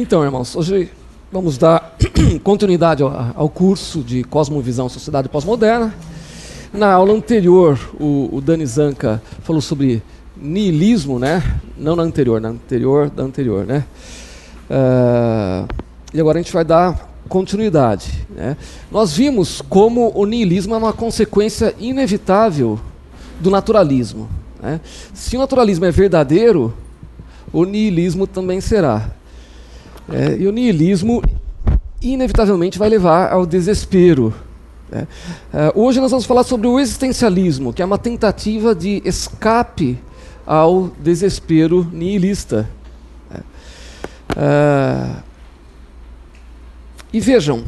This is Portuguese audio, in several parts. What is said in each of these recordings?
Então, irmãos, hoje vamos dar continuidade ao, curso de Cosmovisão Sociedade Pós-Moderna. Na aula anterior, o, o Dani Zanca falou sobre niilismo, né? Não na anterior, na anterior da anterior, né? Uh, e agora a gente vai dar continuidade. Né? Nós vimos como o niilismo é uma consequência inevitável do naturalismo. Né? Se o naturalismo é verdadeiro, o niilismo também será. É, e o niilismo, inevitavelmente, vai levar ao desespero. Né? É, hoje nós vamos falar sobre o existencialismo, que é uma tentativa de escape ao desespero nihilista. Né? É, e vejam,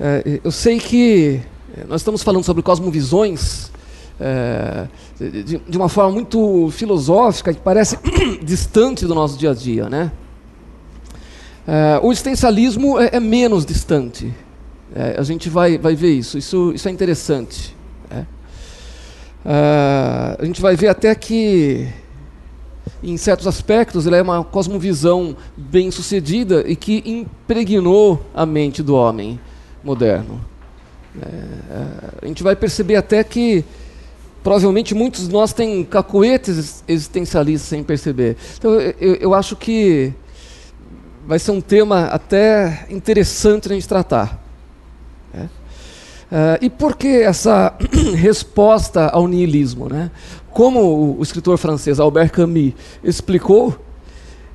é, eu sei que nós estamos falando sobre cosmovisões é, de, de, uma forma muito filosófica que parece distante do nosso dia a dia, né? É, o existencialismo é, é menos distante. É, a gente vai, vai ver isso. Isso, isso é interessante. É. É, a gente vai ver até que, em certos aspectos, ele é uma cosmovisão bem sucedida e que impregnou a mente do homem moderno. a gente vai perceber até que provavelmente muitos de nós têm cacoetes existencialistas sem perceber. Então, eu, eu acho que vai ser um tema até interessante a gente tratar. Né? Uh, e por que essa resposta ao niilismo? Né? Como o, escritor francês Albert Camus explicou,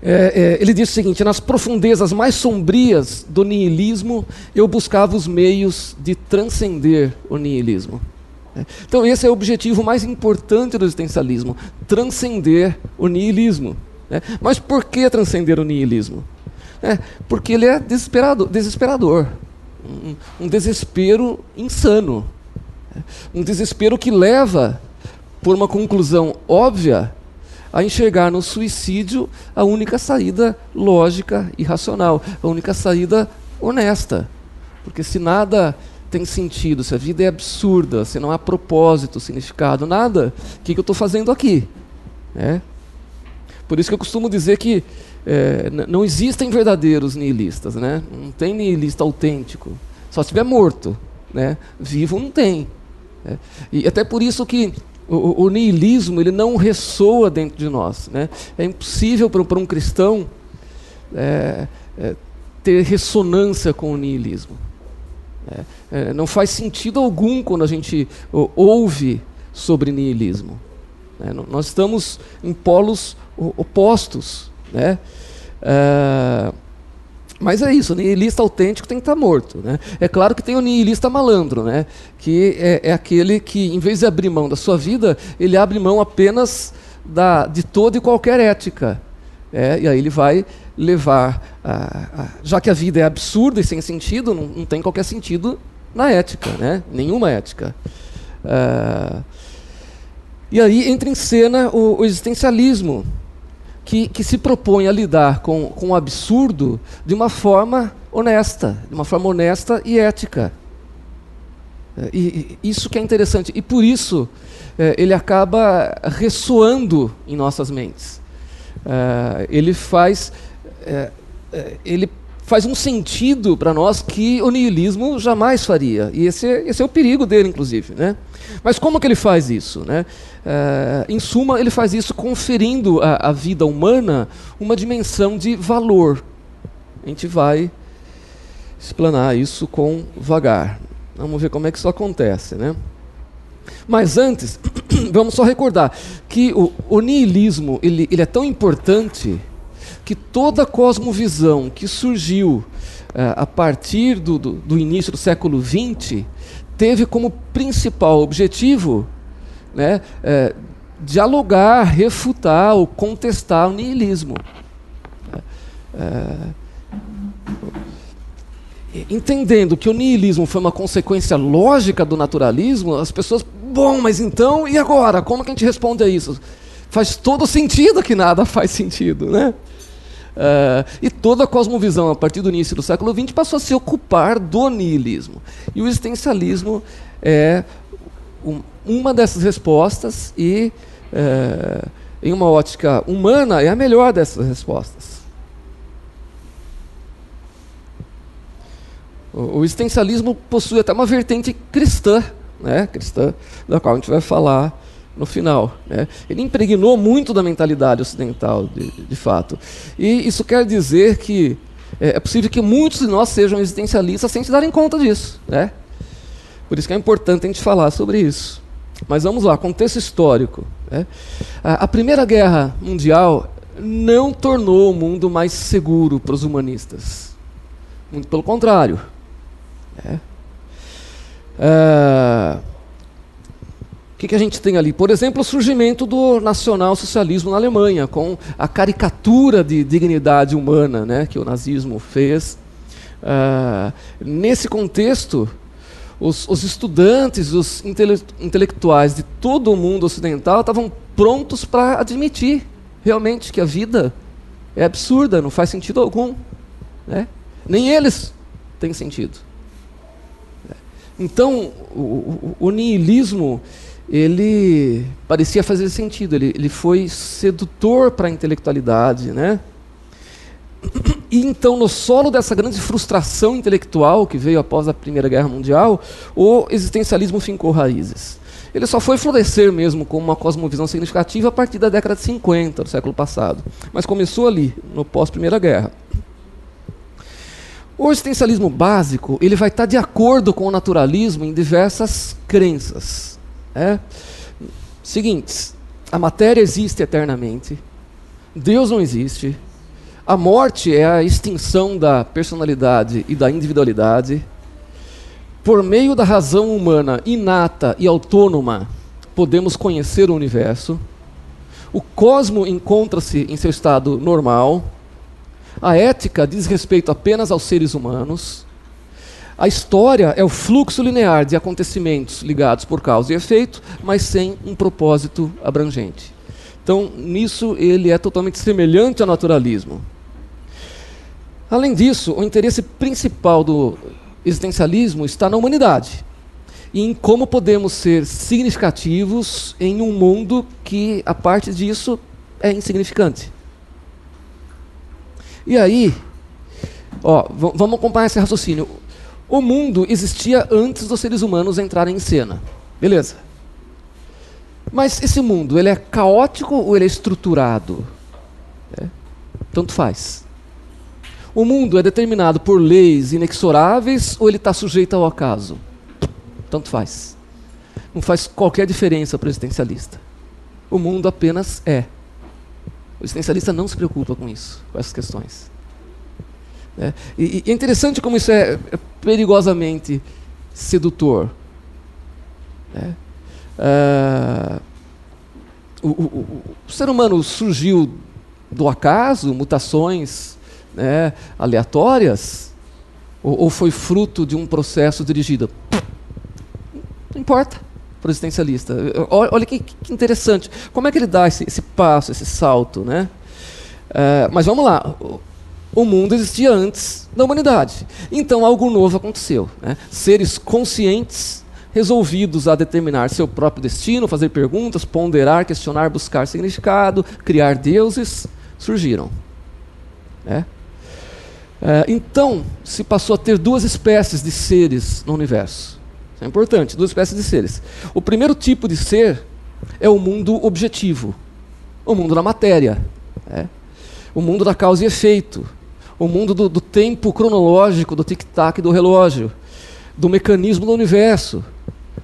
é, é, ele disse o seguinte: nas profundezas mais sombrias do niilismo, eu buscava os meios de transcender o niilismo. É, então, esse é o objetivo mais importante do existencialismo: transcender o niilismo. Né? Mas por que transcender o niilismo? É, porque ele é desesperado, desesperador. Um, um desespero insano. Um desespero que leva, por uma conclusão óbvia, a enxergar no suicídio a única saída lógica e racional, a única saída honesta. Porque se nada tem sentido, se a vida é absurda, se não há propósito, significado, nada, o que, que eu estou fazendo aqui? É? Por isso que eu costumo dizer que é, não existem verdadeiros nihilistas, né? Não tem nihilista autêntico. Só se estiver morto, né? Vivo não tem. Né? E até por isso que o, o, nihilismo ele não ressoa dentro de nós, né? É impossível para um cristão é, é, ter ressonância com o nihilismo. É, é, não faz sentido algum quando a gente ouve sobre nihilismo. Né? Nós estamos em polos opostos. Né? Uh, mas é isso, o nihilista autêntico tem que estar tá morto. Né? É claro que tem o nihilista malandro, né? que é, é, aquele que, em vez de abrir mão da sua vida, ele abre mão apenas da, de toda e qualquer ética. É, e aí ele vai levar, a, a, já que a vida é absurda e sem sentido, não, não, tem qualquer sentido na ética, né? nenhuma ética. Uh, e aí entra em cena o, o existencialismo, que, que se propõe a lidar com, com o absurdo de uma forma honesta, de uma forma honesta e ética. É, e, e isso que é interessante. E por isso é, ele acaba ressoando em nossas mentes. É, ele faz. Ele faz um sentido para nós que o niilismo jamais faria. E esse, esse é o perigo dele, inclusive. Né? Mas como que ele faz isso? Né? É, em suma, ele faz isso conferindo à, à vida humana uma dimensão de valor. A gente vai explanar isso com vagar. Vamos ver como é que isso acontece. Né? Mas antes, vamos só recordar que o, o niilismo ele, ele é tão importante que toda cosmovisão que surgiu uh, a partir do, do, do, início do século XX teve como principal objetivo né, uh, dialogar, refutar ou contestar o niilismo. Uh, entendendo que o niilismo foi uma consequência lógica do naturalismo, as pessoas, bom, mas então, e agora? Como que a gente responde a isso? Faz todo sentido que nada faz sentido, né? Uh, e toda a cosmovisão, a partir do início do século XX, passou a se ocupar do niilismo. E o existencialismo é um, uma dessas respostas e, uh, em uma ótica humana, é a melhor dessas respostas. O, o existencialismo possui até uma vertente cristã, né, cristã, da qual a gente vai falar no final. Né? Ele impregnou muito da mentalidade ocidental, de, de fato. E isso quer dizer que é, é possível que muitos de nós sejam existencialistas sem se darem conta disso. Né? Por isso que é importante a gente falar sobre isso. Mas vamos lá, contexto histórico. Né? A, Primeira Guerra Mundial não tornou o mundo mais seguro para os humanistas. Muito pelo contrário. Né? É, o que, que, a gente tem ali? Por exemplo, o surgimento do nacional-socialismo na Alemanha, com a caricatura de dignidade humana né, que o nazismo fez. Uh, nesse contexto, os, os, estudantes, os intele intelectuais de todo o mundo ocidental estavam prontos para admitir realmente que a vida é absurda, não faz sentido algum. Né? Nem eles têm sentido. Então, o, o, o niilismo ele parecia fazer sentido, ele, ele foi sedutor para a intelectualidade, né? E então, no solo dessa grande frustração intelectual que veio após a Primeira Guerra Mundial, o existencialismo fincou raízes. Ele só foi florescer mesmo com uma cosmovisão significativa a partir da década de 50 do século passado. Mas começou ali, no pós-Primeira Guerra. O existencialismo básico ele vai estar de acordo com o naturalismo em diversas crenças. É? Seguintes, a matéria existe eternamente, Deus não existe, a morte é a extinção da personalidade e da individualidade. Por meio da razão humana inata e autônoma, podemos conhecer o universo. O cosmo encontra-se em seu estado normal. A ética diz respeito apenas aos seres humanos. A história é o fluxo linear de acontecimentos ligados por causa e efeito, mas sem um propósito abrangente. Então, nisso ele é totalmente semelhante ao naturalismo. Além disso, o interesse principal do existencialismo está na humanidade e em como podemos ser significativos em um mundo que, a parte disso, é insignificante. E aí, ó, vamos acompanhar esse raciocínio. O mundo existia antes dos seres humanos entrarem em cena. Beleza. Mas esse mundo, ele é caótico ou ele é estruturado? É. Tanto faz. O mundo é determinado por leis inexoráveis ou ele está sujeito ao acaso? Tanto faz. Não faz qualquer diferença para o existencialista. O mundo apenas é. O existencialista não se preocupa com isso, com essas questões. É, e, e, é interessante como isso é, é perigosamente sedutor. É, é o, o, o, ser humano surgiu do acaso, mutações né, aleatórias, ou, ou, foi fruto de um processo dirigido? Não importa para o existencialista. Olha, que, que, interessante. Como é que ele dá esse, esse passo, esse salto? Né? É, mas vamos lá o mundo existia antes da humanidade. Então algo novo aconteceu. Né? Seres conscientes, resolvidos a determinar seu próprio destino, fazer perguntas, ponderar, questionar, buscar significado, criar deuses, surgiram. Né? É, então se passou a ter duas espécies de seres no universo. Isso é importante, duas espécies de seres. O primeiro tipo de ser é o mundo objetivo, o mundo da matéria, né? o mundo da causa e efeito, o mundo do, do tempo cronológico, do tic-tac do relógio, do mecanismo do universo,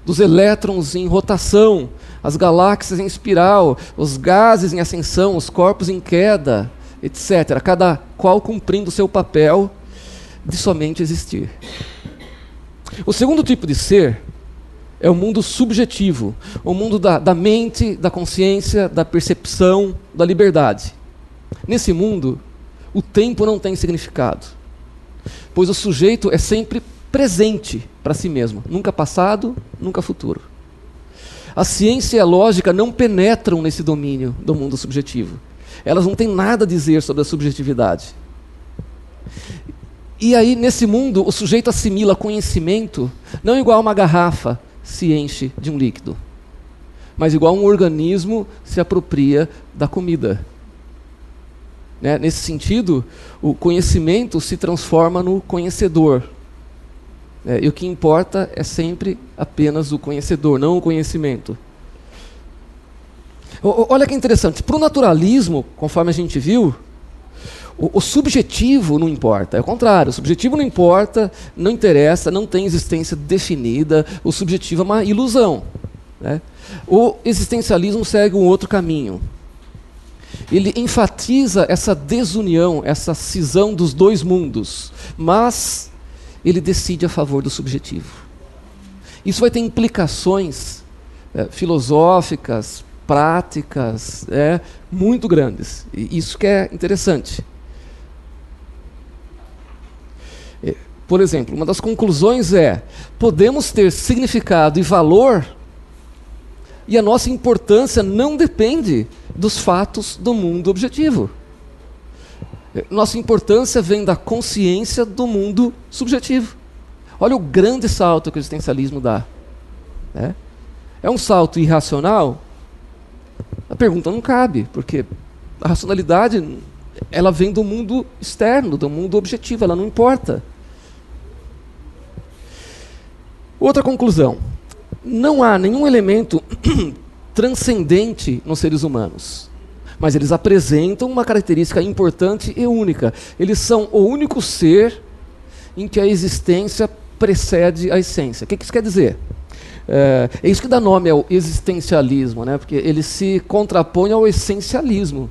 dos elétrons em rotação, as galáxias em espiral, os gases em ascensão, os corpos em queda, etc. Cada qual cumprindo seu papel de somente existir. O segundo tipo de ser é o mundo subjetivo, o mundo da, da mente, da consciência, da percepção, da liberdade. Nesse mundo, o tempo não tem significado. Pois o sujeito é sempre presente para si mesmo, nunca passado, nunca futuro. A ciência e a lógica não penetram nesse domínio do mundo subjetivo. Elas não têm nada a dizer sobre a subjetividade. E aí, nesse mundo, o sujeito assimila conhecimento não igual uma garrafa se enche de um líquido, mas igual um organismo se apropria da comida. Né? Nesse sentido, o conhecimento se transforma no conhecedor. É, e o que importa é sempre apenas o conhecedor, não o conhecimento. Olha que interessante, para o naturalismo, conforme a gente viu, o, o, subjetivo não importa, é o contrário, o subjetivo não importa, não interessa, não tem existência definida, o subjetivo é uma ilusão. Né? O existencialismo segue um outro caminho. Ele enfatiza essa desunião, essa cisão dos dois mundos, mas ele decide a favor do subjetivo. Isso vai ter implicações é, filosóficas, práticas, é, muito grandes. E isso que é interessante. Por exemplo, uma das conclusões é: podemos ter significado e valor, e a nossa importância não depende dos fatos do mundo objetivo. Nossa importância vem da consciência do mundo subjetivo. Olha o grande salto que o existencialismo dá. É, é um salto irracional? A pergunta não cabe, porque a racionalidade ela vem do mundo externo, do mundo objetivo, ela não importa. Outra conclusão: não há nenhum elemento transcendente nos seres humanos. Mas eles apresentam uma característica importante e única. Eles são o único ser em que a existência precede a essência. O que isso quer dizer? É, é isso que dá nome ao existencialismo, né? porque ele se contrapõe ao essencialismo,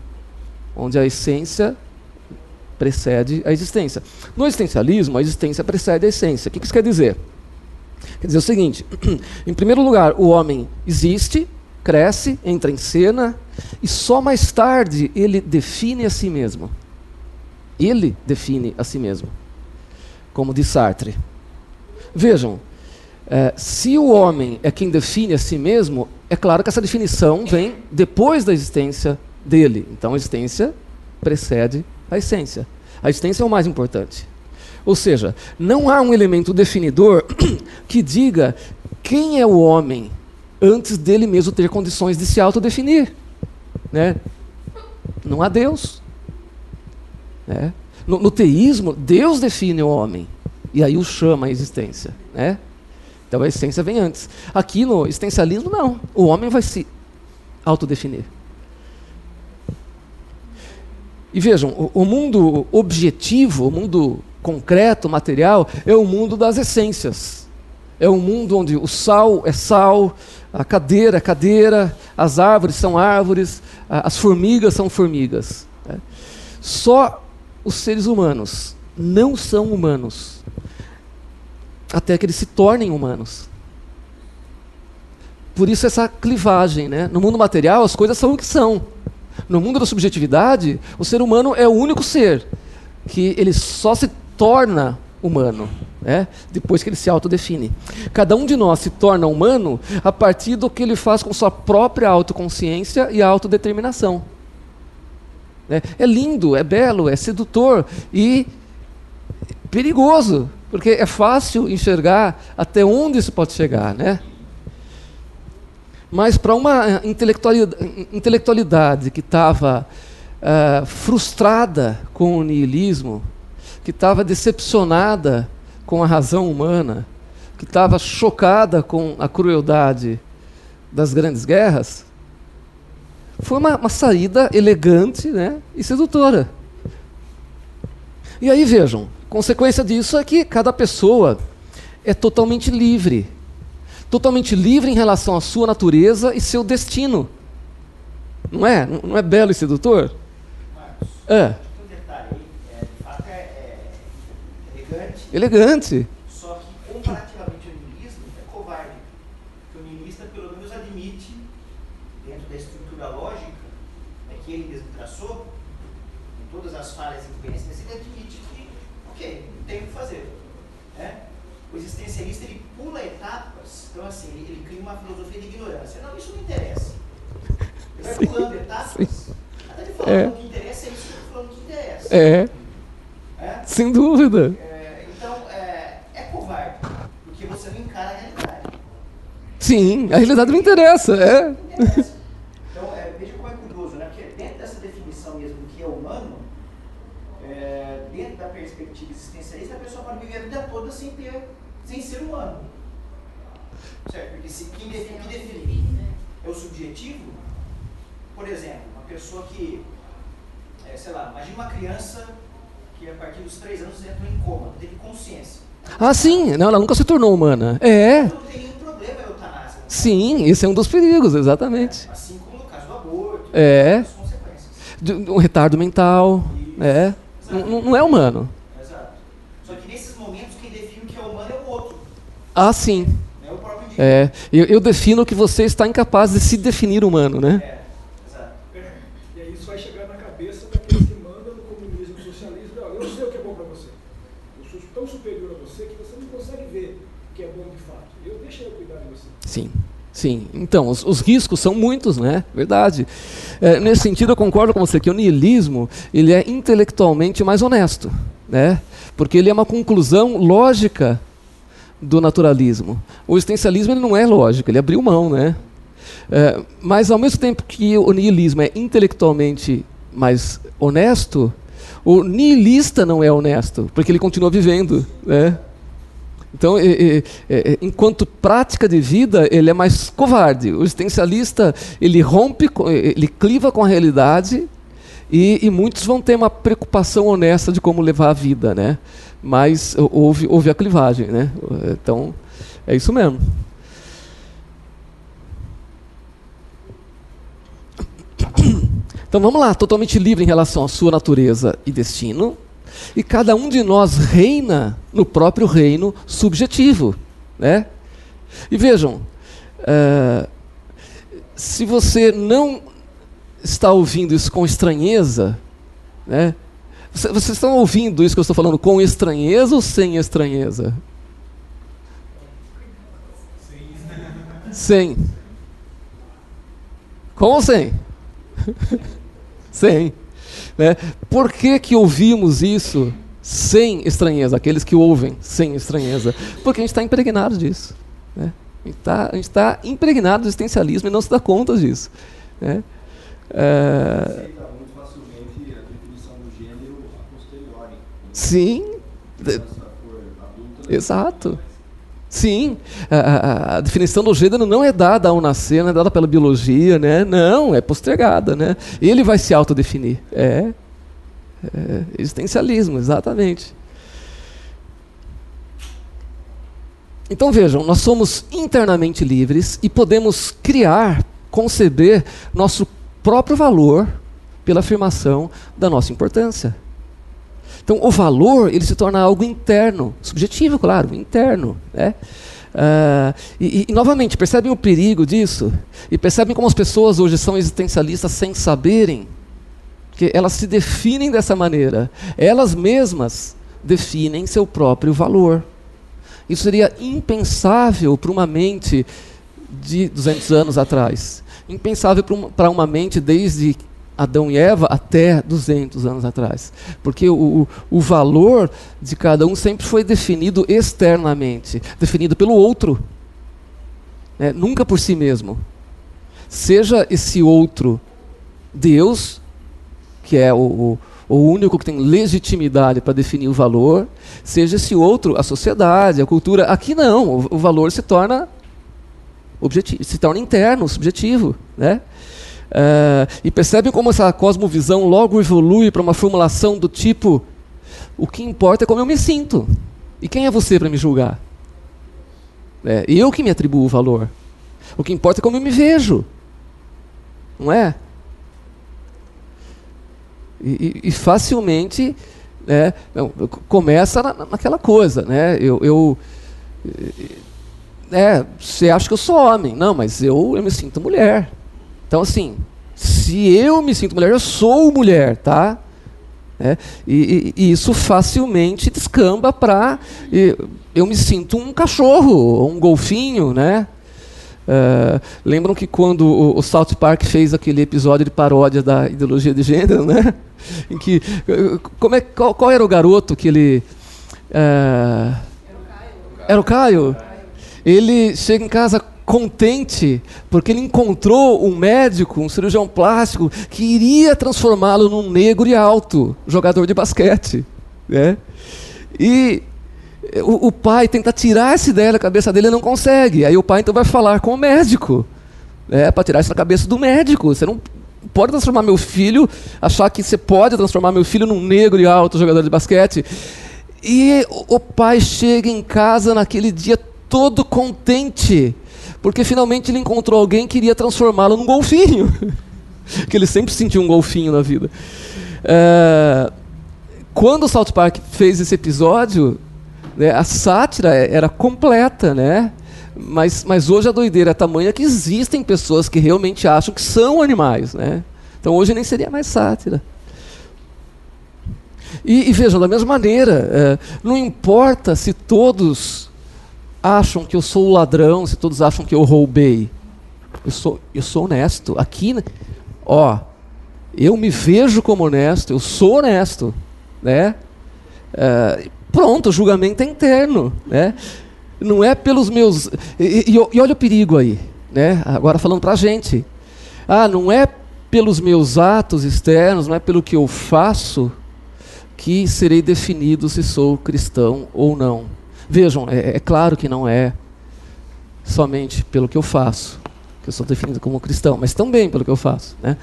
onde a essência precede a existência. No existencialismo, a existência precede a essência. O que isso quer dizer? Quer dizer o seguinte: em primeiro lugar, o homem existe, cresce, entra em cena, e só mais tarde ele define a si mesmo. Ele define a si mesmo. Como diz Sartre. Vejam, é, se o homem é quem define a si mesmo, é claro que essa definição vem depois da existência dele. Então a existência precede a essência. A existência é o mais importante. Ou seja, não há um elemento definidor que diga quem é o homem antes dele mesmo ter condições de se autodefinir. Né? Não há Deus. Né? No, no, teísmo, Deus define o homem e aí o chama à existência. Né? Então a essência vem antes. Aqui no existencialismo, não. O homem vai se autodefinir. E vejam, o, o mundo objetivo, o mundo concreto, material, é o mundo das essências. É um mundo onde o sal é sal, a cadeira é cadeira, as árvores são árvores, as formigas são formigas. Né? Só os seres humanos não são humanos até que eles se tornem humanos. Por isso essa clivagem, né? No mundo material as coisas são o que são. No mundo da subjetividade, o ser humano é o único ser que ele só se torna humano, né? depois que ele se autodefine. Cada um de nós se torna humano a partir do que ele faz com sua própria autoconsciência e autodeterminação. Né? É lindo, é belo, é sedutor e perigoso, porque é fácil enxergar até onde isso pode chegar, né? Mas para uma intelectualidade, intelectualidade que estava uh, eh, frustrada com o niilismo, que estava decepcionada com a razão humana, que estava chocada com a crueldade das grandes guerras, foi uma, uma saída elegante né, e sedutora. E aí vejam, consequência disso é que cada pessoa é totalmente livre. Totalmente livre em relação à sua natureza e seu destino. Não é? Não é belo e sedutor? Marcos, é. Elegante. Só que, comparativamente ao niilismo, é covarde. Porque o niilista, pelo menos, admite, dentro da estrutura lógica né, que ele mesmo traçou, em todas as falhas e incoerências, ele admite que, ok, não tem o que fazer. Né? O existencialista, ele pula etapas, então, assim, ele, ele cria uma filosofia de ignorância. Não, isso não interessa. Ele vai pulando etapas, Sim. até ele falando é. o que interessa, é isso que eu estou falando que interessa. É. é. Sem dúvida. É. Sim, a realidade não interessa. É. Então, é, veja como é curioso, né? Porque dentro dessa definição mesmo do que é humano, é, dentro da perspectiva existencialista, a pessoa pode viver a vida toda sem ter sem ser humano. Certo? Porque se quem define, quem define é o subjetivo, por exemplo, uma pessoa que, é, sei lá, imagina uma criança que a partir dos três anos entrou em coma, não teve consciência. Ah, sim, não, ela nunca se tornou humana. É. Não tem nenhum problema a eutanásia. Sim, esse é um dos perigos, exatamente. Assim como no caso do aborto, É. as consequências. De um retardo mental. É. Não, não é humano. Exato. Só que nesses momentos quem define o que é humano é o outro, Ah, sim. é o próprio indivíduo. É. Eu, eu defino que você está incapaz de se definir humano, né? É, exato. E aí isso vai chegar na cabeça daqueles que mandam no comunismo, no socialismo. Olha, eu sei o que é bom para você. Eu sou tão superior a você que você não consegue ver que é bom de fato. Eu deixa eu cuidar de você. Sim. Sim, então, os, os riscos são muitos, né? Verdade. É, nesse sentido, eu concordo com você que o niilismo ele é intelectualmente mais honesto, né? Porque ele é uma conclusão lógica do naturalismo. O existencialismo ele não é lógico, ele abriu mão, né? É, mas ao mesmo tempo que o niilismo é intelectualmente mais honesto, o nihilista não é honesto, porque ele continua vivendo, né? Então, e- e- e- enquanto prática de vida, ele é mais covarde. O existencialista, ele rompe, ele cliva com a realidade e, muitos vão ter uma preocupação honesta de como levar a vida, né? Mas hou- houve, houve a clivagem, né? Então, é isso mesmo. Então vamos lá, totalmente livre em relação à sua natureza e destino. E cada um de nós reina no próprio reino subjetivo. Né? E vejam, eh, se você não está ouvindo isso com estranheza, né? Você- Vocês estão ouvindo isso que eu estou falando com estranheza ou sem estranheza? Sem. Com ou sem? sem. Né? Por que, que ouvimos isso sem estranheza? Aqueles que ouvem sem estranheza. Porque a gente está impregnado disso. Né? A gente está tá impregnado do existencialismo e não se dá conta disso. Né? É, aceita muito facilmente a definição do gênero a posteriori. sim, Exato. Sim, a, a- definição do gênero não é dada ao nascer, não é dada pela biologia, né? Não, é postergada, né? Ele vai se autodefinir. É, é existencialismo, exatamente. Então vejam, nós somos internamente livres e podemos criar, conceber nosso próprio valor pela afirmação da nossa importância. Então, o valor ele se torna algo interno, subjetivo, claro, interno. Né? Ah, e, e, novamente, percebem o perigo disso? E percebem como as pessoas hoje são existencialistas sem saberem? Que elas se definem dessa maneira. Elas mesmas definem seu próprio valor. Isso seria impensável para uma mente de 200 anos atrás. Impensável para uma mente desde Adão e Eva até 200 anos atrás. Porque o, o valor de cada um sempre foi definido externamente definido pelo outro, né? nunca por si mesmo. Seja esse outro Deus, que é o, o, o único que tem legitimidade para definir o valor, seja esse outro a sociedade, a cultura. Aqui não, o, o valor se torna objetivo, se torna interno, subjetivo. Né? Uh, e percebem como essa cosmovisão logo evolui para uma formulação do tipo: o que importa é como eu me sinto. E quem é você para me julgar? É, eu que me atribuo o valor. O que importa é como eu me vejo. Não é? E, e, e facilmente né, não, começa na, naquela coisa. Né? Eu. eu é, você acha que eu sou homem. Não, mas eu, eu me sinto mulher. Então, assim, se eu me sinto mulher, eu sou mulher, tá? É, e, e, isso facilmente descamba para eu me sinto um cachorro, um golfinho, né? Uh, lembram que quando o, o, South Park fez aquele episódio de paródia da ideologia de gênero, né? em que como é, qual, qual, era o garoto que ele uh, era o Caio? Ele chega em casa contente porque ele encontrou um médico, um cirurgião plástico que iria transformá-lo num negro e alto jogador de basquete, né? E O, o pai tenta tirar essa ideia da cabeça dele e não consegue. Aí o pai então vai falar com o médico. É, para tirar isso da cabeça do médico. Você não pode transformar meu filho, achar que você pode transformar meu filho num negro e alto jogador de basquete. E o pai chega em casa naquele dia todo contente, porque finalmente ele encontrou alguém que iria transformá-lo num golfinho. que ele sempre sentiu um golfinho na vida. É, quando o South Park fez esse episódio, né, a sátira era completa, né? Mas, mas hoje a doideira é tamanha que existem pessoas que realmente acham que são animais. Né? Então hoje nem seria mais sátira. E, e vejam, da mesma maneira, é, não importa se todos acham que eu sou o ladrão, se todos acham que eu roubei. Eu sou, eu sou honesto. Aqui, ó, eu me vejo como honesto, eu sou honesto. Né? É, pronto, o julgamento é interno. Né? não é pelos meus. E, e, e olha o perigo aí, né? Agora falando para a gente. Ah, não é pelos meus atos externos, não é pelo que eu faço que serei definido se sou cristão ou não. Vejam, é, é claro que não é somente pelo que eu faço que eu sou definido como cristão, mas também pelo que eu faço, né?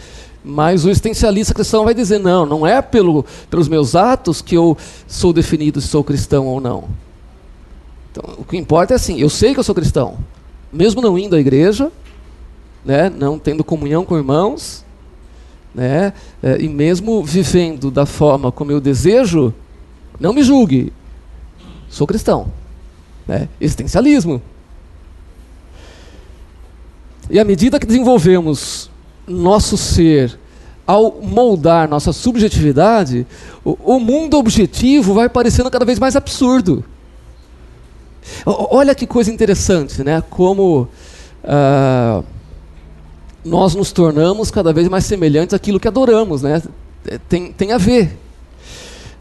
Mas o existencialista cristão vai dizer não, não é pelo, pelos meus atos que eu sou definido se sou cristão ou não. Então, o que importa é assim, eu sei que eu sou cristão, mesmo não indo à igreja, né, não tendo comunhão com irmãos, né, é, e mesmo vivendo da forma como eu desejo, não me julgue, sou cristão. Né, existencialismo. E à medida que desenvolvemos nosso ser, ao moldar nossa subjetividade, o, o mundo objetivo vai parecendo cada vez mais absurdo. Olha que coisa interessante, né? Como uh, nós nos tornamos cada vez mais semelhantes àquilo que adoramos, né? Tem, tem a ver.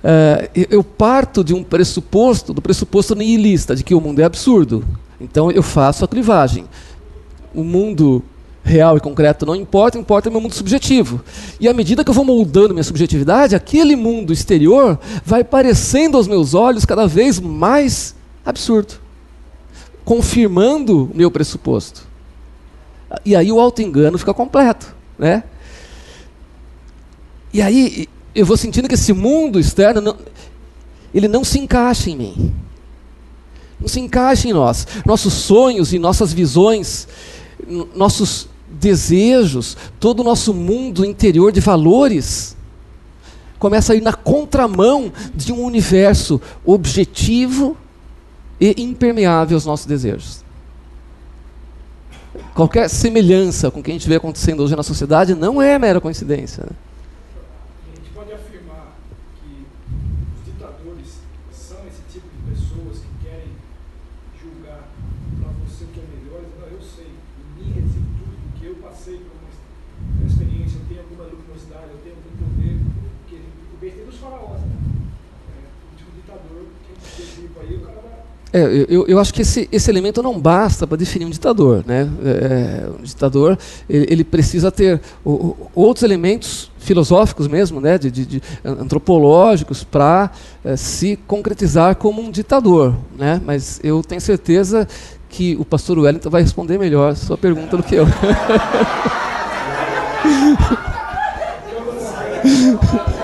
Uh, eu parto de um pressuposto, do pressuposto nihilista, de que o mundo é absurdo. Então eu faço a clivagem. O mundo real e concreto não importa, importa o meu mundo subjetivo. E à medida que eu vou moldando minha subjetividade, aquele mundo exterior vai parecendo aos meus olhos cada vez mais absurdo. Confirmando o meu pressuposto. E aí o auto-engano fica completo. Né? E aí eu vou sentindo que esse mundo externo, não, ele não se encaixa em mim. Não se encaixa em nós. Nossos sonhos e nossas visões, nossos desejos, todo o nosso mundo interior de valores, começa a ir na contramão de um universo objetivo e impermeável aos nossos desejos. Qualquer semelhança com o que a gente vê acontecendo hoje na sociedade não é mera coincidência. Né? É, eu, eu acho que esse, esse elemento não basta para definir um ditador. Né? É, um ditador ele, ele precisa ter o, outros elementos filosóficos mesmo, né? de, de, de antropológicos, para é, se concretizar como um ditador. Né? Mas eu tenho certeza que o pastor Wellington vai responder melhor a sua pergunta do que eu.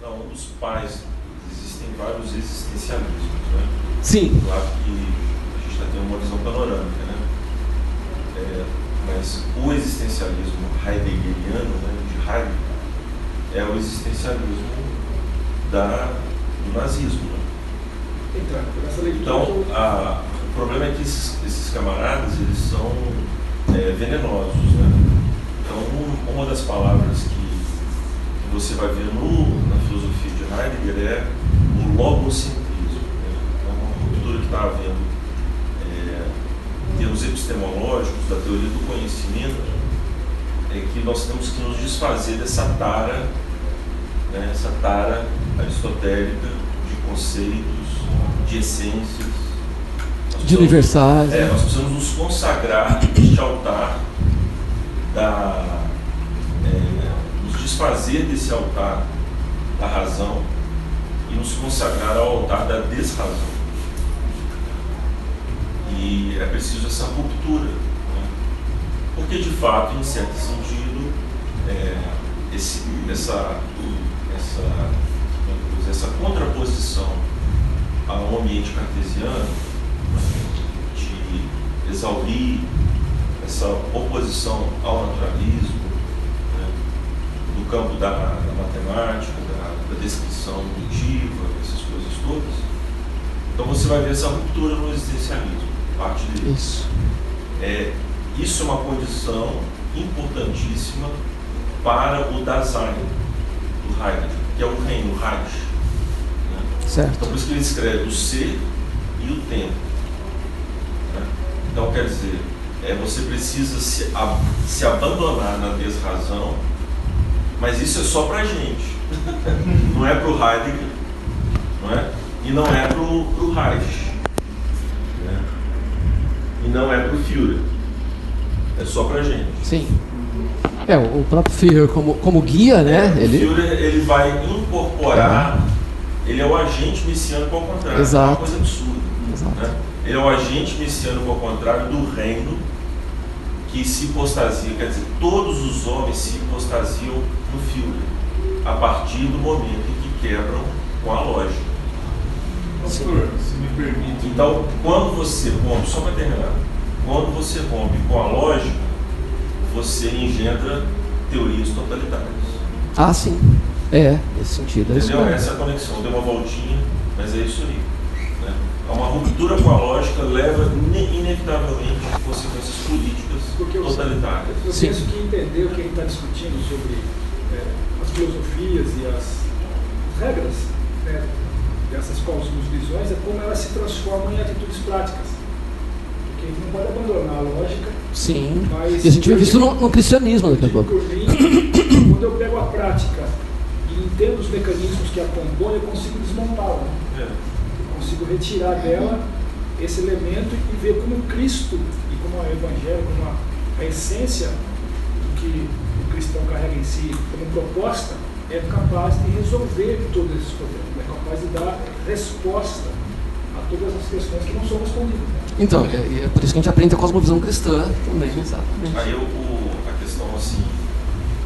Não, um dos pais, existem vários existencialismos, né? Sim. Claro que a gente já tem uma visão panorâmica, né? É, mas o existencialismo heideggeriano, né, de Heidegger, é o existencialismo da, do nazismo. Né? Então, a, o problema é que esses, esses camaradas, eles são é, venenosos. Né? Então, uma das palavras que, você vai ver no, na filosofia de Heidegger é o logocentrismo. Né? É uma ruptura que está havendo é, em termos epistemológicos, da teoria do conhecimento, é que nós temos que nos desfazer dessa tara, né, essa tara aristotélica de conceitos, de essências. Nós De universais. É, né? nós precisamos nos consagrar este altar da. é, nos desfazer desse altar da razão e nos consagrar ao altar da desrazão. E é preciso essa ruptura. né? Porque, de fato, em certo sentido, é, esse, essa, essa, é essa contraposição ao ambiente cartesiano de exaurir essa oposição ao naturalismo, né, do campo da, da matemática, da, da descrição indutiva, essas coisas todas. Então você vai ver essa ruptura no existencialismo, parte dele. Isso. É, isso é uma condição importantíssima para o Dasein do Heidegger, que é o reino, o Reich. né? Então Certo. por isso que ele escreve o ser e o tempo. Então quer dizer, é, você precisa se, a- se abandonar na desrazão, mas isso é só para gente. não é para o Heidegger, não é? E não é para o Reich. né? E não é para o Führer. É só para gente. Sim. É, o o próprio Führer como, como guia, né? O Ele, Führer ele vai incorporar, ele é o agente messiânico ao contrário. É uma Exato. coisa absurda. Exato. né? Ele é o agente messiânico ao contrário do reino que se hipostasia, quer dizer, todos os homens se hipostasiam no Führer, a partir do momento em que quebram com a lógica. Pastor, se me permite. Então, quando você rompe, só para terminar, quando você rompe com a lógica, você engendra teorias totalitárias. Ah, sim. É, nesse sentido. É isso Entendeu? mesmo. Essa é a conexão. Deu uma voltinha, mas é isso aí. Né? Uma ruptura com a lógica leva ine- inevitavelmente a consequências políticas Porque eu- totalitárias. Eu Sim. penso que entender o que ele está discutindo sobre é, as filosofias e as regras né, dessas cosmovisões é como elas se transformam em atitudes práticas. Porque a gente não pode abandonar a lógica, Sim. mas. E a gente vê isso no, no cristianismo daqui a pouco. Por mim, quando eu pego a prática e entendo os mecanismos que a compõem, eu consigo desmontá-la. né? É. Eu consigo retirar dela esse elemento e ver como Cristo e como o Evangelho, como a, a essência do que o cristão carrega em si como proposta, é capaz de resolver todos esses problemas, é capaz de dar resposta a todas as questões que não são respondidas. né? Então, é, é por isso que a gente aprende a cosmovisão cristã também, exatamente. Aí o, o- a questão assim,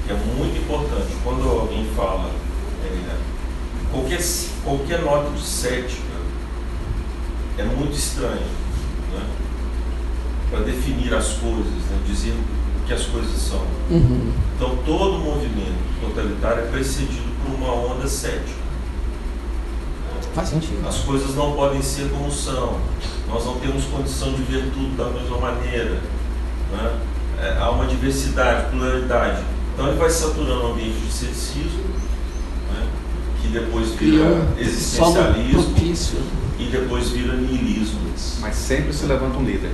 que é muito importante, quando alguém fala é, qualquer, qualquer nota de cética é muito estranho né? para definir as coisas, né? dizer o que as coisas são. Uhum. Então todo movimento totalitário é precedido por uma onda cética. Faz sentido. As coisas não podem ser como são. Nós não temos condição de ver tudo da mesma maneira. né? É, há uma diversidade, pluralidade. Então ele vai saturando o ambiente de ceticismo? Que depois vira existencialismo e depois vira niilismo. Mas sempre se levanta um líder.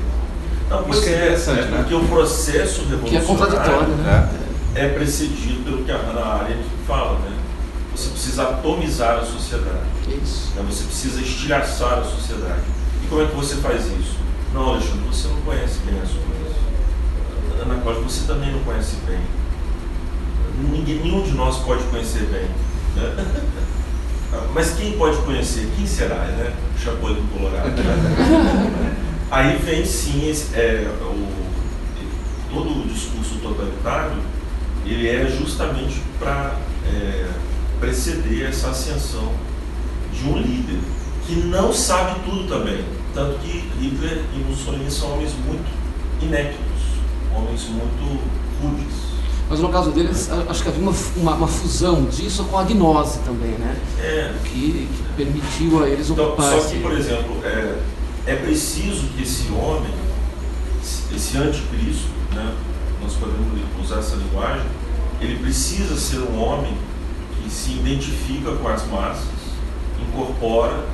Não, pois Isso que é é, interessante, é né? porque o processo Que é revolucionário contraditório, né? é precedido pelo que a Hannah Arendt fala, né? Você precisa atomizar a sociedade. Isso. né? Você precisa estilhaçar a sociedade. E como é que você faz isso? Não, Alexandre, você não conhece bem as coisas. Ana Cláudia, você também não conhece bem. Ninguém, nenhum de nós pode conhecer bem. Né? Mas quem pode conhecer? Quem será, né? Chapolin Colorado. Aí vem sim esse, é, o, todo o discurso totalitário, ele é justamente para preceder essa ascensão de um líder que não sabe tudo também. Tanto que Hitler e Mussolini são homens muito ineptos, homens muito rudes. Mas no caso deles, a- acho que havia uma, uma, uma fusão disso com a gnose também, né? É, Que, que permitiu a eles Então, ocupar só que, por exemplo, é, é preciso que esse homem, esse- esse anticristo, né, nós podemos usar essa linguagem, ele precisa ser um homem que se identifica com as massas, incorpora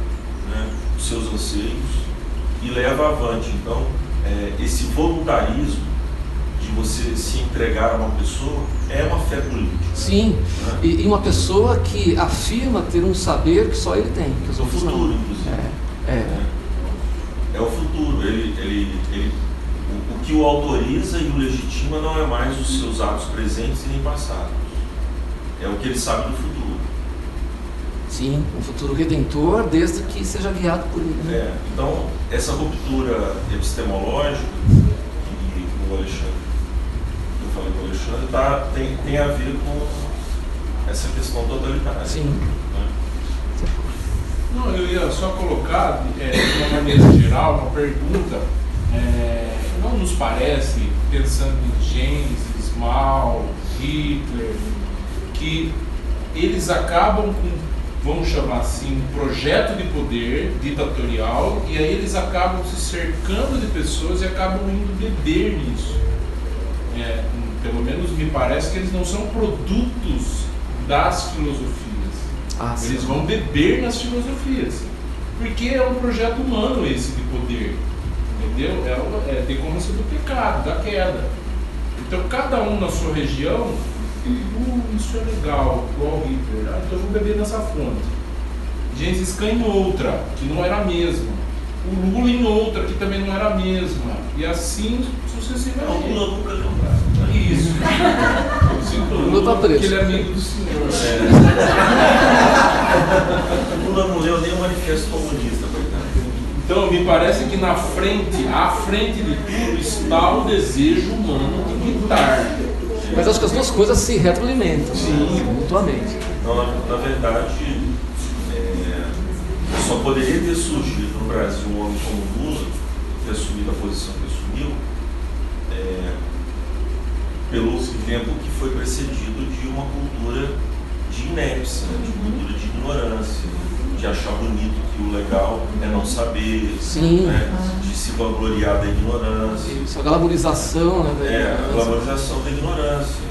né, os seus anseios e leva avante. Então, é, esse voluntarismo de você se entregar a uma pessoa é uma fé política. Sim, né? e, e uma pessoa que afirma ter um saber que só ele tem, que os outros futuro, não. inclusive. É, é. né? é o futuro. Ele, ele, ele, o, o que o autoriza e o legitima não é mais os seus atos presentes e nem passados. É o que ele sabe do futuro. Sim, um futuro redentor, desde que seja guiado por ele. Né? É, então, essa ruptura epistemológica que o Alexandre, o Alexandre, tá, tem, tem a ver com essa questão totalitária. Sim. né? Não, eu ia só colocar, é, de uma maneira geral, uma pergunta. É, não nos parece, pensando em Gênesis, Mao, Hitler, que eles acabam com, vamos chamar assim, um projeto de poder ditatorial e aí eles acabam se cercando de pessoas e acabam indo beber nisso. É, pelo menos me parece que eles não são produtos das filosofias. Ah, sim. Eles vão beber nas filosofias. Porque é um projeto humano esse de poder. Entendeu? É, é decorrência do pecado, da queda. Então cada um na sua região, uh, isso é legal, igual o Hitler. Ah, então eu vou beber nessa fonte. Gengis Khan em outra, que não era a mesma. O Lula em outra, que também não era a mesma. E assim Não, sucessivamente. o Lula nunca leu nada. Isso. Lula tá preso. que ele é amigo do senhor. O Lula não leu nem o Manifesto Comunista, coitado. Então me parece que na frente, à frente de tudo, está o desejo humano de ditar. Mas acho que as duas coisas se retroalimentam, Sim. mutuamente. Não, na, na verdade, é, só poderia ter surgido no Brasil um homem como Lula, ter assumido a posição que assumiu, é, pelo tempo que foi precedido de uma cultura de inépcia, né, de cultura de ignorância, de achar bonito que o legal é não saber, Sim. né, de se vangloriar da ignorância. Isso, a glamorização, né? da É, a ignorância. glamorização da ignorância,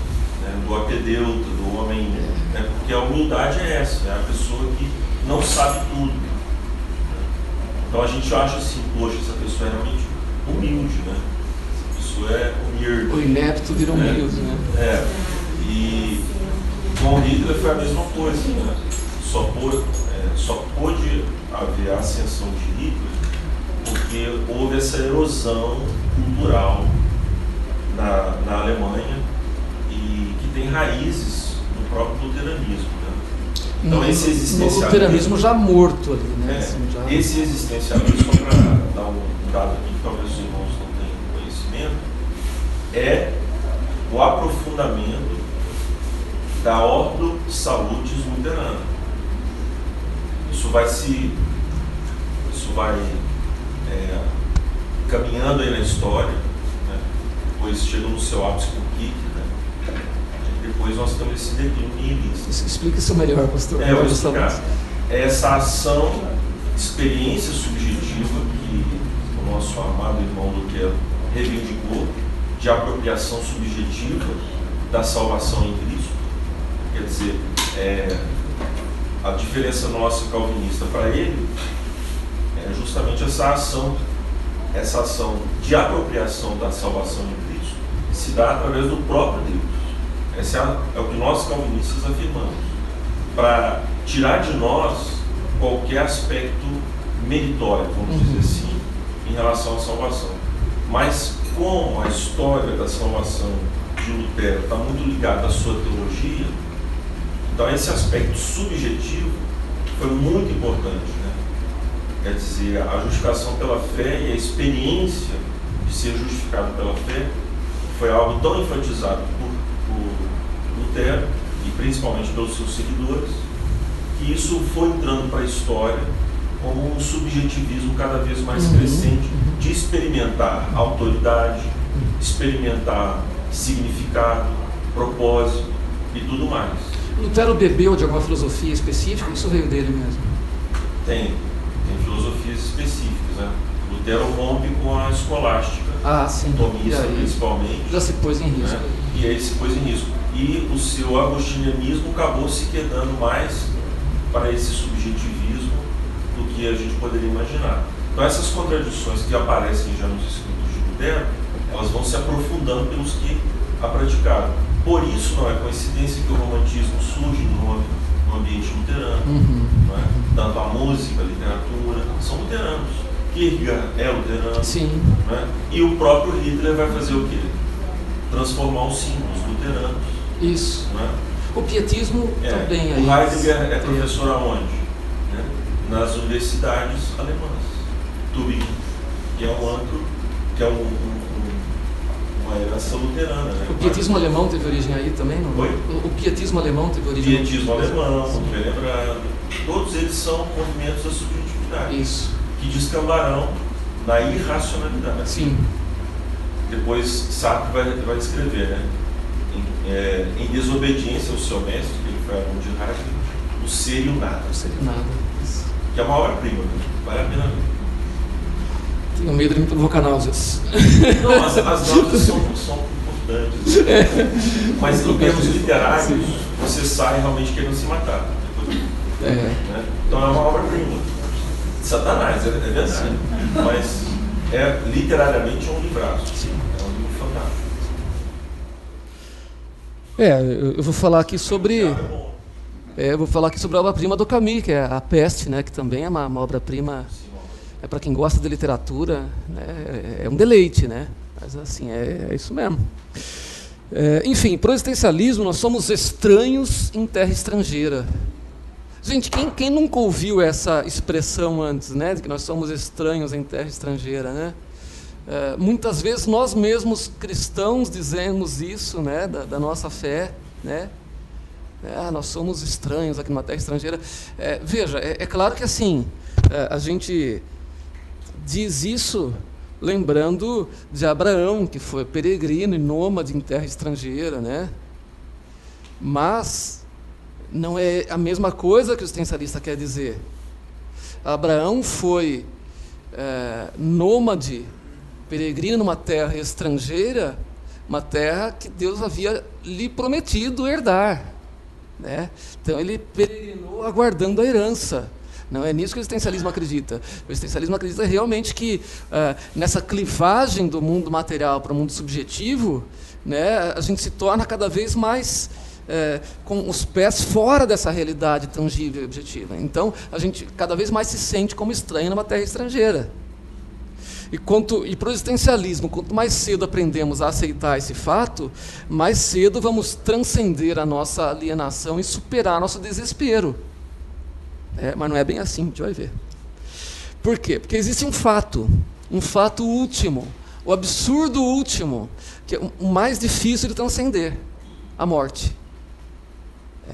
né, do apedeuta, do homem. Né, porque a humildade é essa, é a pessoa que não sabe tudo. né. Então a gente acha assim, poxa, essa pessoa é realmente humilde, né? Pessoa é humilde. O inepto vira É. humilde, né? É, e com o Hitler foi a mesma coisa, né? Só, pô- é, só pôde haver a ascensão de Hitler porque houve essa erosão cultural na, na Alemanha e que tem raízes no próprio luteranismo. Né? Então no, esse no existencialismo... luteranismo já morto ali, né? É, Assim, já- Esse existencialismo, só para dar um dado aqui que talvez os irmãos não tenham conhecimento, é o aprofundamento da Ordo Salutis Luterana. Isso vai se. Isso vai é, caminhando aí na história, né? depois chega no seu ápice com Kik, né? e depois nós temos esse declínio Explica isso melhor, pastor. É, eu vou explicar. É essa ação, experiência subjetiva que o nosso amado irmão Lutero reivindicou, de apropriação subjetiva da salvação em Cristo. Quer dizer, é, a diferença nossa calvinista para ele é justamente essa ação, essa ação de apropriação da salvação em Cristo, se dá através do próprio Deus. Esse é, a- é o que nós calvinistas afirmamos para tirar de nós qualquer aspecto meritório, vamos dizer assim, em relação à salvação. Mas como a história da salvação de Lutero está muito ligada à sua teologia, então esse aspecto subjetivo foi muito importante. Né? Quer dizer, a justificação pela fé e a experiência de ser justificado pela fé foi algo tão enfatizado por, por Lutero e principalmente pelos seus seguidores, que isso foi entrando para a história como um subjetivismo cada vez mais Uhum, crescente de experimentar autoridade, experimentar significado, propósito e tudo mais. Lutero bebeu de alguma filosofia específica? Isso veio dele mesmo. Tem, tem filosofias específicas, né? Lutero rompe com a escolástica, Ah, sim. Tomista aí, principalmente. já se pôs em risco. né? E aí se pôs em risco. E o seu agostinianismo acabou se quedando mais para esse subjetivismo do que a gente poderia imaginar. Então essas contradições que aparecem já nos escritos de Lutero, elas vão se aprofundando pelos que a praticaram. Por isso não é coincidência que o romantismo surge no, no ambiente luterano. Uhum. não é? Tanto a música, a literatura, são luteranos. Kierkegaard é luterano. Sim. Né? E o próprio Hitler vai fazer o quê? Transformar os símbolos luteranos. Isso. Né? O pietismo É, também o aí. Heidegger é professor aonde? Né? Nas universidades alemãs. Que é um antro, que é um, um- um- uma herança luterana. Né? O pietismo alemão teve origem aí também, não? Oi? O, o pietismo alemão teve origem Pietismo alemão, muito bem lembrado. Todos eles são movimentos da subjetividade, Isso. que descambarão na irracionalidade. Sim. Depois Sartre vai, vai escrever, né? Em, é, em desobediência ao seu mestre, que ele foi aluno de Heidegger, o ser e o nada, Não seria nada. Isso. que é uma obra-prima, né? vale a pena ver. Tenho medo de me provocar náuseas. Não, as, as náuseas são, são importantes. Mas em termos literários, você sai realmente querendo se matar. Depois, É. né? Então é uma obra-prima. Satanás, é, é verdade. Mas é literariamente um livraço. É um livro fantástico. É, eu vou falar aqui sobre. É. É, eu vou falar aqui sobre a obra-prima do Camus, que é A Peste, né, que também é uma, uma obra-prima. É para quem gosta de literatura, né, é, é um deleite, né? Mas assim, é, é isso mesmo. É, enfim, pro existencialismo, nós somos estranhos em terra estrangeira. Gente, quem, quem nunca ouviu essa expressão antes, né? De que nós somos estranhos em terra estrangeira, né? É, muitas vezes nós mesmos cristãos dizemos isso, né? Da, da nossa fé, né? Ah, nós somos estranhos aqui numa terra estrangeira. É, veja, é, é claro que assim, é, a gente diz isso lembrando de Abraão, que foi peregrino e nômade em terra estrangeira, né? Mas não é a mesma coisa que o existencialista quer dizer. Abraão foi é, nômade, peregrino numa terra estrangeira, uma terra que Deus havia lhe prometido herdar. Né? Então ele peregrinou aguardando a herança. Não é nisso que o existencialismo acredita. O existencialismo acredita realmente que ah, nessa clivagem do mundo material para o mundo subjetivo, né, a gente se torna cada vez mais eh, com os pés fora dessa realidade tangível e objetiva. Então a gente cada vez mais se sente como estranho numa terra estrangeira. E, quanto, e para o existencialismo, quanto mais cedo aprendemos a aceitar esse fato, mais cedo vamos transcender a nossa alienação e superar nosso desespero. É, mas não é bem assim, a gente vai ver. Por quê? Porque existe um fato, um fato último, o absurdo último, que é o mais difícil de transcender: a morte. É.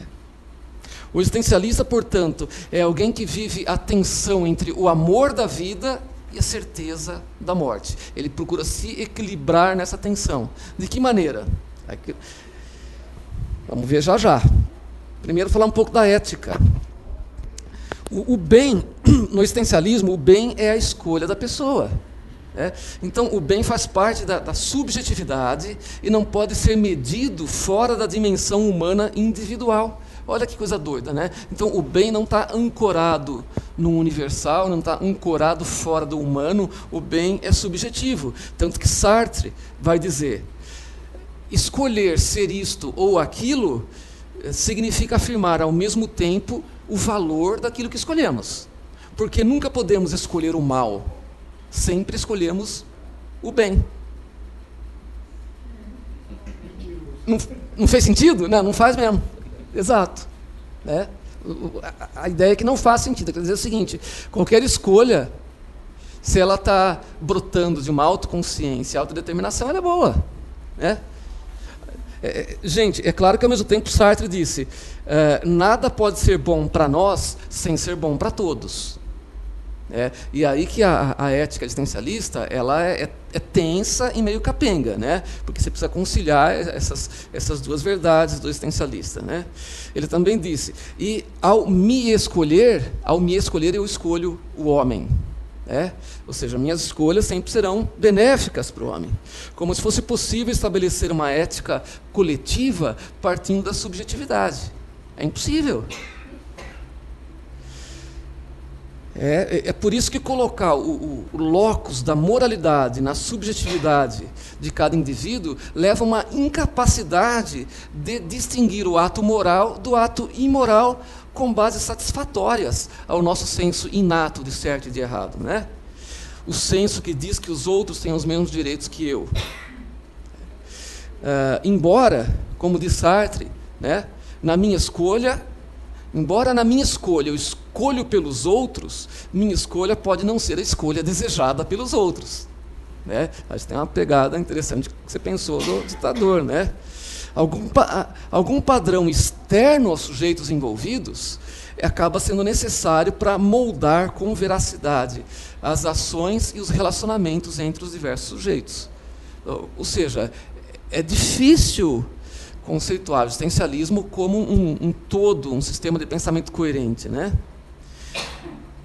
O existencialista, portanto, é alguém que vive a tensão entre o amor da vida e a certeza da morte. Ele procura se equilibrar nessa tensão. De que maneira? Vamos ver já já. Primeiro, falar um pouco da ética. O, o bem, no existencialismo, o bem é a escolha da pessoa. né? Então, o bem faz parte da, da subjetividade e não pode ser medido fora da dimensão humana individual. Olha que coisa doida, né? Então, o bem não está ancorado no universal, não está ancorado fora do humano, o bem é subjetivo. Tanto que Sartre vai dizer: escolher ser isto ou aquilo eh, significa afirmar ao mesmo tempo o valor daquilo que escolhemos. Porque nunca podemos escolher o mal, sempre escolhemos o bem. Não, não fez sentido? Não, não faz mesmo. Exato. Né? A ideia é que não faz sentido. Quer dizer o seguinte: qualquer escolha, se ela está brotando de uma autoconsciência, autodeterminação, ela é boa. Né? É, gente, é claro que ao mesmo tempo Sartre disse: é, nada pode ser bom para nós sem ser bom para todos. É, e aí que a, a ética existencialista ela é, é- é tensa e meio capenga, né? porque você precisa conciliar essas, essas duas verdades do existencialista. Né? Ele também disse, e ao me escolher, ao me escolher eu escolho o homem. Né? Ou seja, minhas escolhas sempre serão benéficas para o homem. Como se fosse possível estabelecer uma ética coletiva partindo da subjetividade. É impossível. É, é- é por isso que colocar o, o, o locus da moralidade na subjetividade de cada indivíduo leva a uma incapacidade de distinguir o ato moral do ato imoral com bases satisfatórias ao nosso senso inato de certo e de errado. Né? o senso que diz que os outros têm os mesmos direitos que eu. Uh, embora, como diz Sartre, né, na minha escolha, embora na minha escolha eu escolho pelos outros, minha escolha pode não ser a escolha desejada pelos outros. Né? Acho que tem uma pegada interessante que você pensou do ditador. Né? Algum, pa algum padrão externo aos sujeitos envolvidos acaba sendo necessário para moldar com veracidade as ações e os relacionamentos entre os diversos sujeitos. Ou seja, é difícil conceituar o existencialismo como um, um todo, um sistema de pensamento coerente. Né?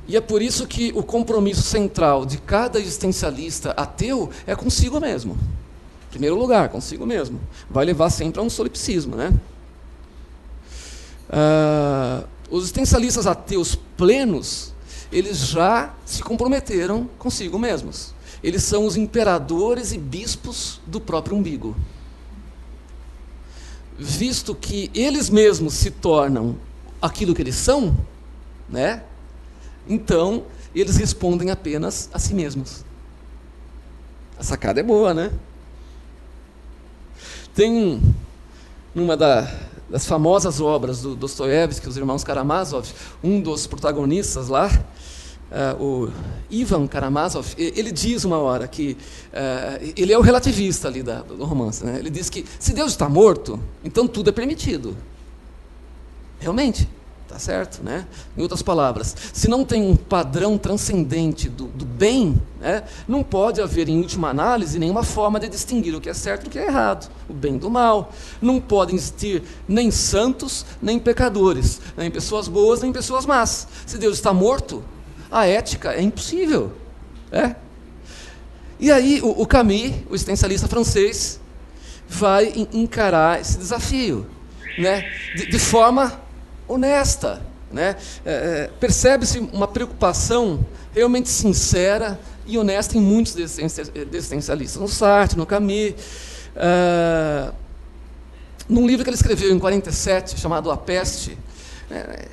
E é por isso que o compromisso central de cada existencialista ateu é consigo mesmo. Primeiro lugar, consigo mesmo. Vai levar sempre a um solipsismo. Né? Ah, os existencialistas ateus plenos, eles já se comprometeram consigo mesmos. Eles são os imperadores e bispos do próprio umbigo. Visto que eles mesmos se tornam aquilo que eles são, né? Então, eles respondem apenas a si mesmos. A sacada é boa, né? Tem uma da, das famosas obras do Dostoiévski, os irmãos Karamazov, um dos protagonistas lá, uh, o Ivan Karamazov, ele diz uma hora que uh, ele é o relativista ali da, do romance. Né? Ele diz que se Deus está morto, então tudo é permitido. Realmente. Tá certo? Né? Em outras palavras, se não tem um padrão transcendente do, do bem, né, não pode haver, em última análise, nenhuma forma de distinguir o que é certo do que é errado, o bem do mal. Não podem existir nem santos, nem pecadores, nem pessoas boas, nem pessoas más. Se Deus está morto, a ética é impossível. É? E aí o, o Camus, o existencialista francês, vai encarar esse desafio né, de, de forma honesta. Né? É, é, Percebe-se uma preocupação realmente sincera e honesta em muitos existencialistas, no Sartre, no Camus. Uh, num livro que ele escreveu em 47, chamado A Peste, é,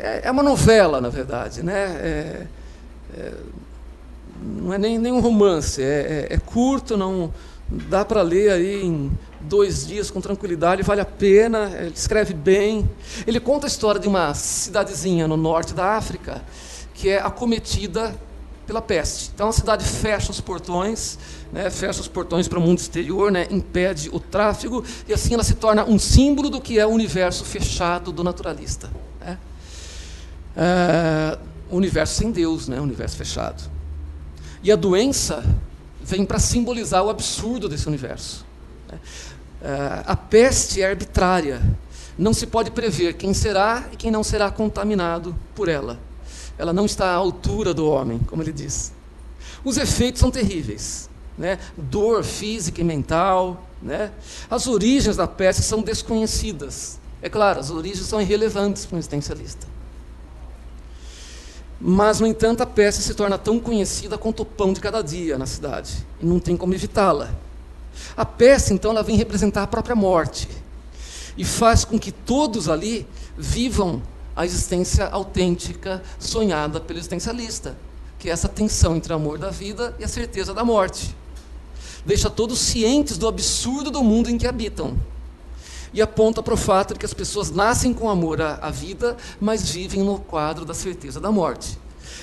é, é uma novela, na verdade. Né? É, é, não é nem, nem um romance, é, é curto, não dá para ler aí em dois dias com tranquilidade, vale a pena, ele escreve bem. Ele conta a história de uma cidadezinha no norte da África que é acometida pela peste. Então a cidade fecha os portões, né, fecha os portões para o mundo exterior, né, impede o tráfego, e assim ela se torna um símbolo do que é o universo fechado do naturalista. Né. É, universo sem Deus, né, universo fechado. E a doença vem para simbolizar o absurdo desse universo. Né. Uh, a peste é arbitrária. Não se pode prever quem será e quem não será contaminado por ela. Ela não está à altura do homem, como ele diz. Os efeitos são terríveis. Né? Dor física e mental. Né? As origens da peste são desconhecidas. É claro, as origens são irrelevantes para um existencialista. Mas, no entanto, a peste se torna tão conhecida quanto o pão de cada dia na cidade. E não tem como evitá-la. A peste, então, ela vem representar a própria morte e faz com que todos ali vivam a existência autêntica sonhada pelo existencialista, que é essa tensão entre o amor da vida e a certeza da morte. Deixa todos cientes do absurdo do mundo em que habitam e aponta para o fato de que as pessoas nascem com amor à, à vida, mas vivem no quadro da certeza da morte.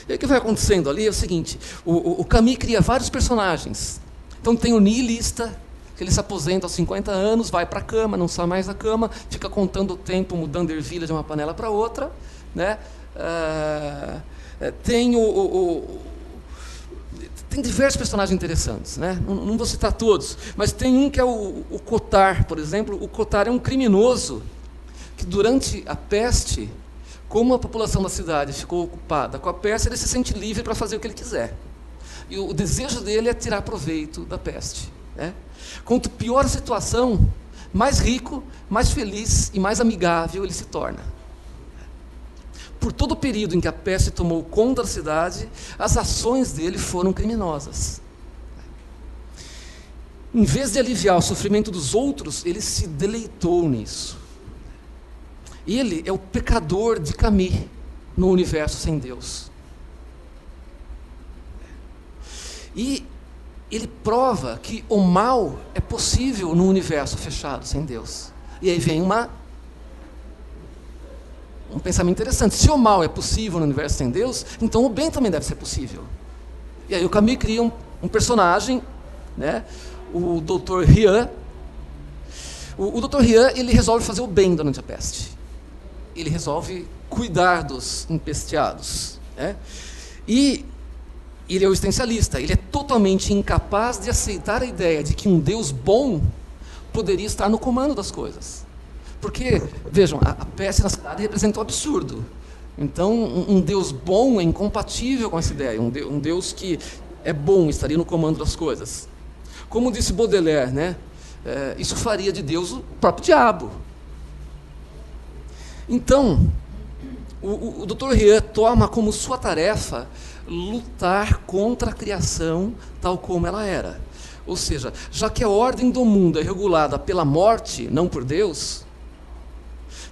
E o que vai acontecendo ali é o seguinte: o, o, o Camus cria vários personagens. Então tem o niilista, que ele se aposenta aos 50 anos, vai para a cama, não sai mais da cama, fica contando o tempo, mudando ervilha de uma panela para outra. Né? É, tem o, o, o, tem diversos personagens interessantes, né? não, não, vou citar todos, mas tem um que é o, o Cotar, por exemplo. O Cotar é um criminoso que durante a peste, como a população da cidade ficou ocupada com a peste, ele se sente livre para fazer o que ele quiser. E o desejo dele é tirar proveito da peste. Né? Quanto pior a situação, mais rico, mais feliz e mais amigável ele se torna. Por todo o período em que a peste tomou conta da cidade, as ações dele foram criminosas. Em vez de aliviar o sofrimento dos outros, ele se deleitou nisso. Ele é o pecador de Camille no universo sem Deus. E ele prova que o mal é possível no universo fechado sem Deus. E aí vem uma um pensamento interessante. Se o mal é possível no universo sem Deus, então o bem também deve ser possível. E aí o Camus cria um, um personagem, né? o Dr. Rian. O, o Dr. Rian ele resolve fazer o bem durante a peste. Ele resolve cuidar dos empesteados. Né? E ele é o existencialista. Ele é totalmente incapaz de aceitar a ideia de que um Deus bom poderia estar no comando das coisas. Porque, vejam, a, a peste na cidade representa um absurdo. Então, um, um, Deus bom é incompatível com essa ideia. Um, de, um, Deus que é bom estaria no comando das coisas. Como disse Baudelaire, né? É, isso faria de Deus o próprio diabo. Então, o, o, o Dr. Rieu toma como sua tarefa lutar contra a criação tal como ela era. Ou seja, já que a ordem do mundo é regulada pela morte, não por Deus,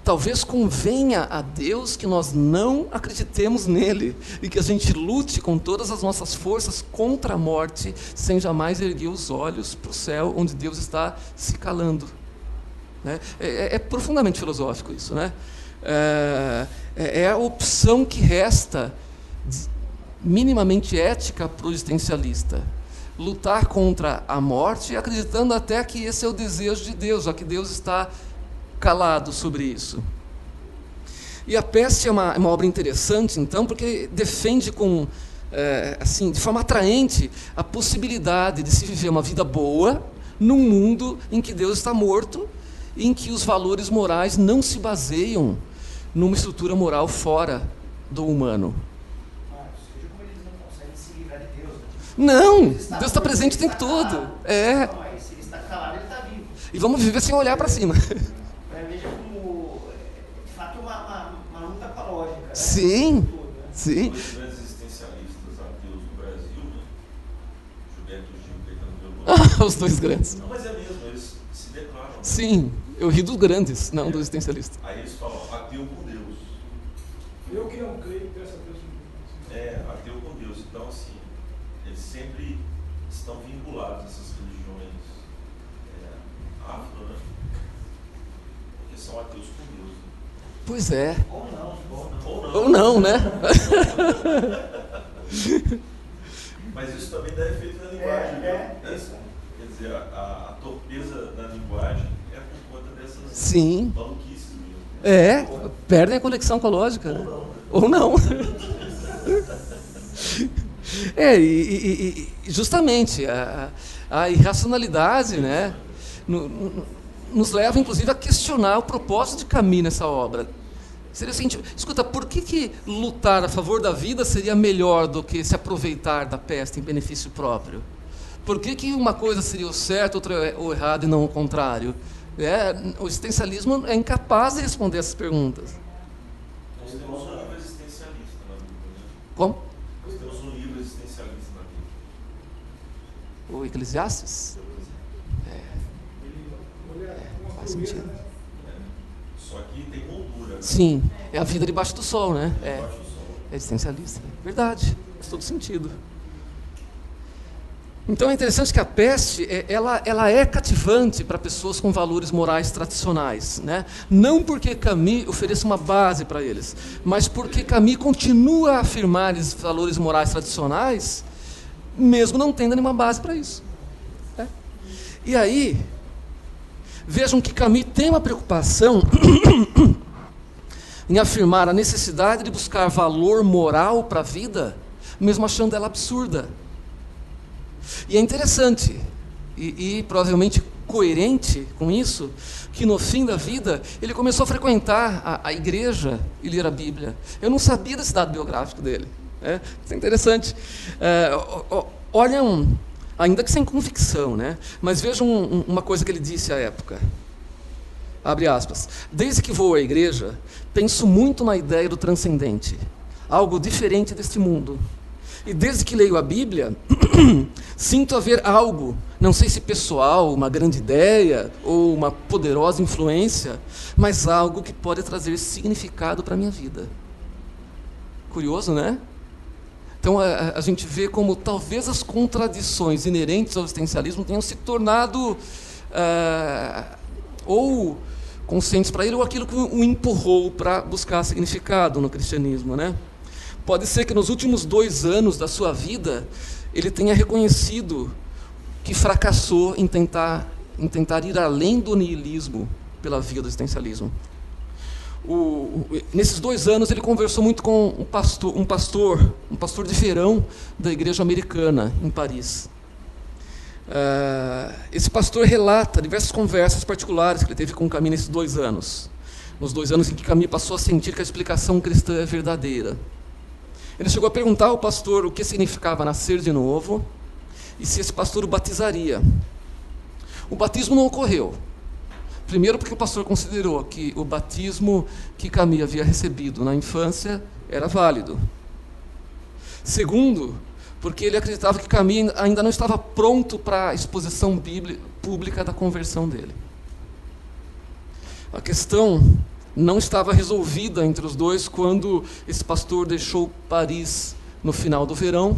talvez convenha a Deus que nós não acreditemos nele e que a gente lute com todas as nossas forças contra a morte, sem jamais erguer os olhos para o céu, onde Deus está se calando. Né? É, é, é, profundamente filosófico isso. Né? É, é, é a opção que resta, minimamente ética, para o existencialista lutar contra a morte, acreditando até que esse é o desejo de Deus, já que Deus está calado sobre isso. E a Peste é uma, é uma obra interessante, então, porque defende com, é, assim, de forma atraente a possibilidade de se viver uma vida boa num mundo em que Deus está morto, em que os valores morais não se baseiam numa estrutura moral fora do humano. Não, Deus está presente o tempo todo. É. E vamos viver sem olhar para cima. Sim, sim. Os grandes existencialistas ateus do Brasil, né? Gilberto Gil e Caetano Veloso. Os dois grandes. Não, mas é mesmo, eles se declaram. Sim, eu ri dos grandes, não dos existencialistas. Aí eles falam, ateu com Deus. Eu que não creio, peço a Deus. É, ateu com Deus. Então, assim, eles sempre estão vinculados a essas religiões é, afro, né? Porque são ateus com Deus. Pois é. Ou não, ou não. Ou não. Ou não, né? Mas isso também dá efeito na linguagem. É, viu? é, isso. Quer dizer, a, a torpeza na linguagem é por conta dessas Sim. maluquices mesmo. É, perdem a conexão com a lógica. né? Ou não. É, e, e- justamente a, a irracionalidade né, no- no- nos leva, inclusive, a questionar o propósito de Camus nessa obra. Seria o seguinte: escuta, por que, que lutar a favor da vida seria melhor do que se aproveitar da peste em benefício próprio? Por que, que uma coisa seria o certo, outra é o errado e não o contrário? É, o existencialismo é incapaz de responder essas perguntas. Nós temos um livro existencialista na Bíblia. Né? Como? Nós temos um livro existencialista na Bíblia. O Eclesiastes? Olha, uma Faz sentido. Só que tem moldura. né? Sim, é a vida debaixo do sol, né? É, é existencialista. Verdade, faz todo sentido. Então é interessante que a peste, é- ela, ela é cativante para pessoas com valores morais tradicionais. Né? Não porque Camus ofereça uma base para eles, mas porque Camus continua a afirmar esses valores morais tradicionais, mesmo não tendo nenhuma base para isso. né? E aí, vejam que Camus tem uma preocupação em afirmar a necessidade de buscar valor moral para a vida, mesmo achando ela absurda. E é interessante, e, e provavelmente coerente com isso, que no fim da vida ele começou a frequentar a, a igreja e ler a Bíblia. Eu não sabia desse dado biográfico dele. Né? Isso é interessante. É, olham, ainda que sem convicção, né? mas vejam um- um- uma coisa que ele disse à época. Abre aspas. Desde que vou à igreja, penso muito na ideia do transcendente, algo diferente deste mundo. E desde que leio a Bíblia, sinto haver algo, não sei se pessoal, uma grande ideia ou uma poderosa influência, mas algo que pode trazer significado para a minha vida. Curioso, né? Então a, a gente vê como talvez as contradições inerentes ao existencialismo tenham se tornado ah, ou conscientes para ele ou aquilo que o empurrou para buscar significado no cristianismo, né? Pode ser que nos últimos dois anos da sua vida ele tenha reconhecido que fracassou em tentar, em tentar ir além do niilismo pela via do existencialismo. O, nesses dois anos ele conversou muito com um pastor, um pastor, um pastor de feirão da igreja americana em Paris. Uh, esse pastor relata diversas conversas particulares que ele teve com Camille nesses dois anos, nos dois anos em que Camille passou a sentir que a explicação cristã é verdadeira. Ele chegou a perguntar ao pastor o que significava nascer de novo e se esse pastor o batizaria. O batismo não ocorreu. Primeiro, porque o pastor considerou que o batismo que Camille havia recebido na infância era válido. Segundo, porque ele acreditava que Camille ainda não estava pronto para a exposição bíblica, pública da conversão dele. A questão não estava resolvida entre os dois quando esse pastor deixou Paris no final do verão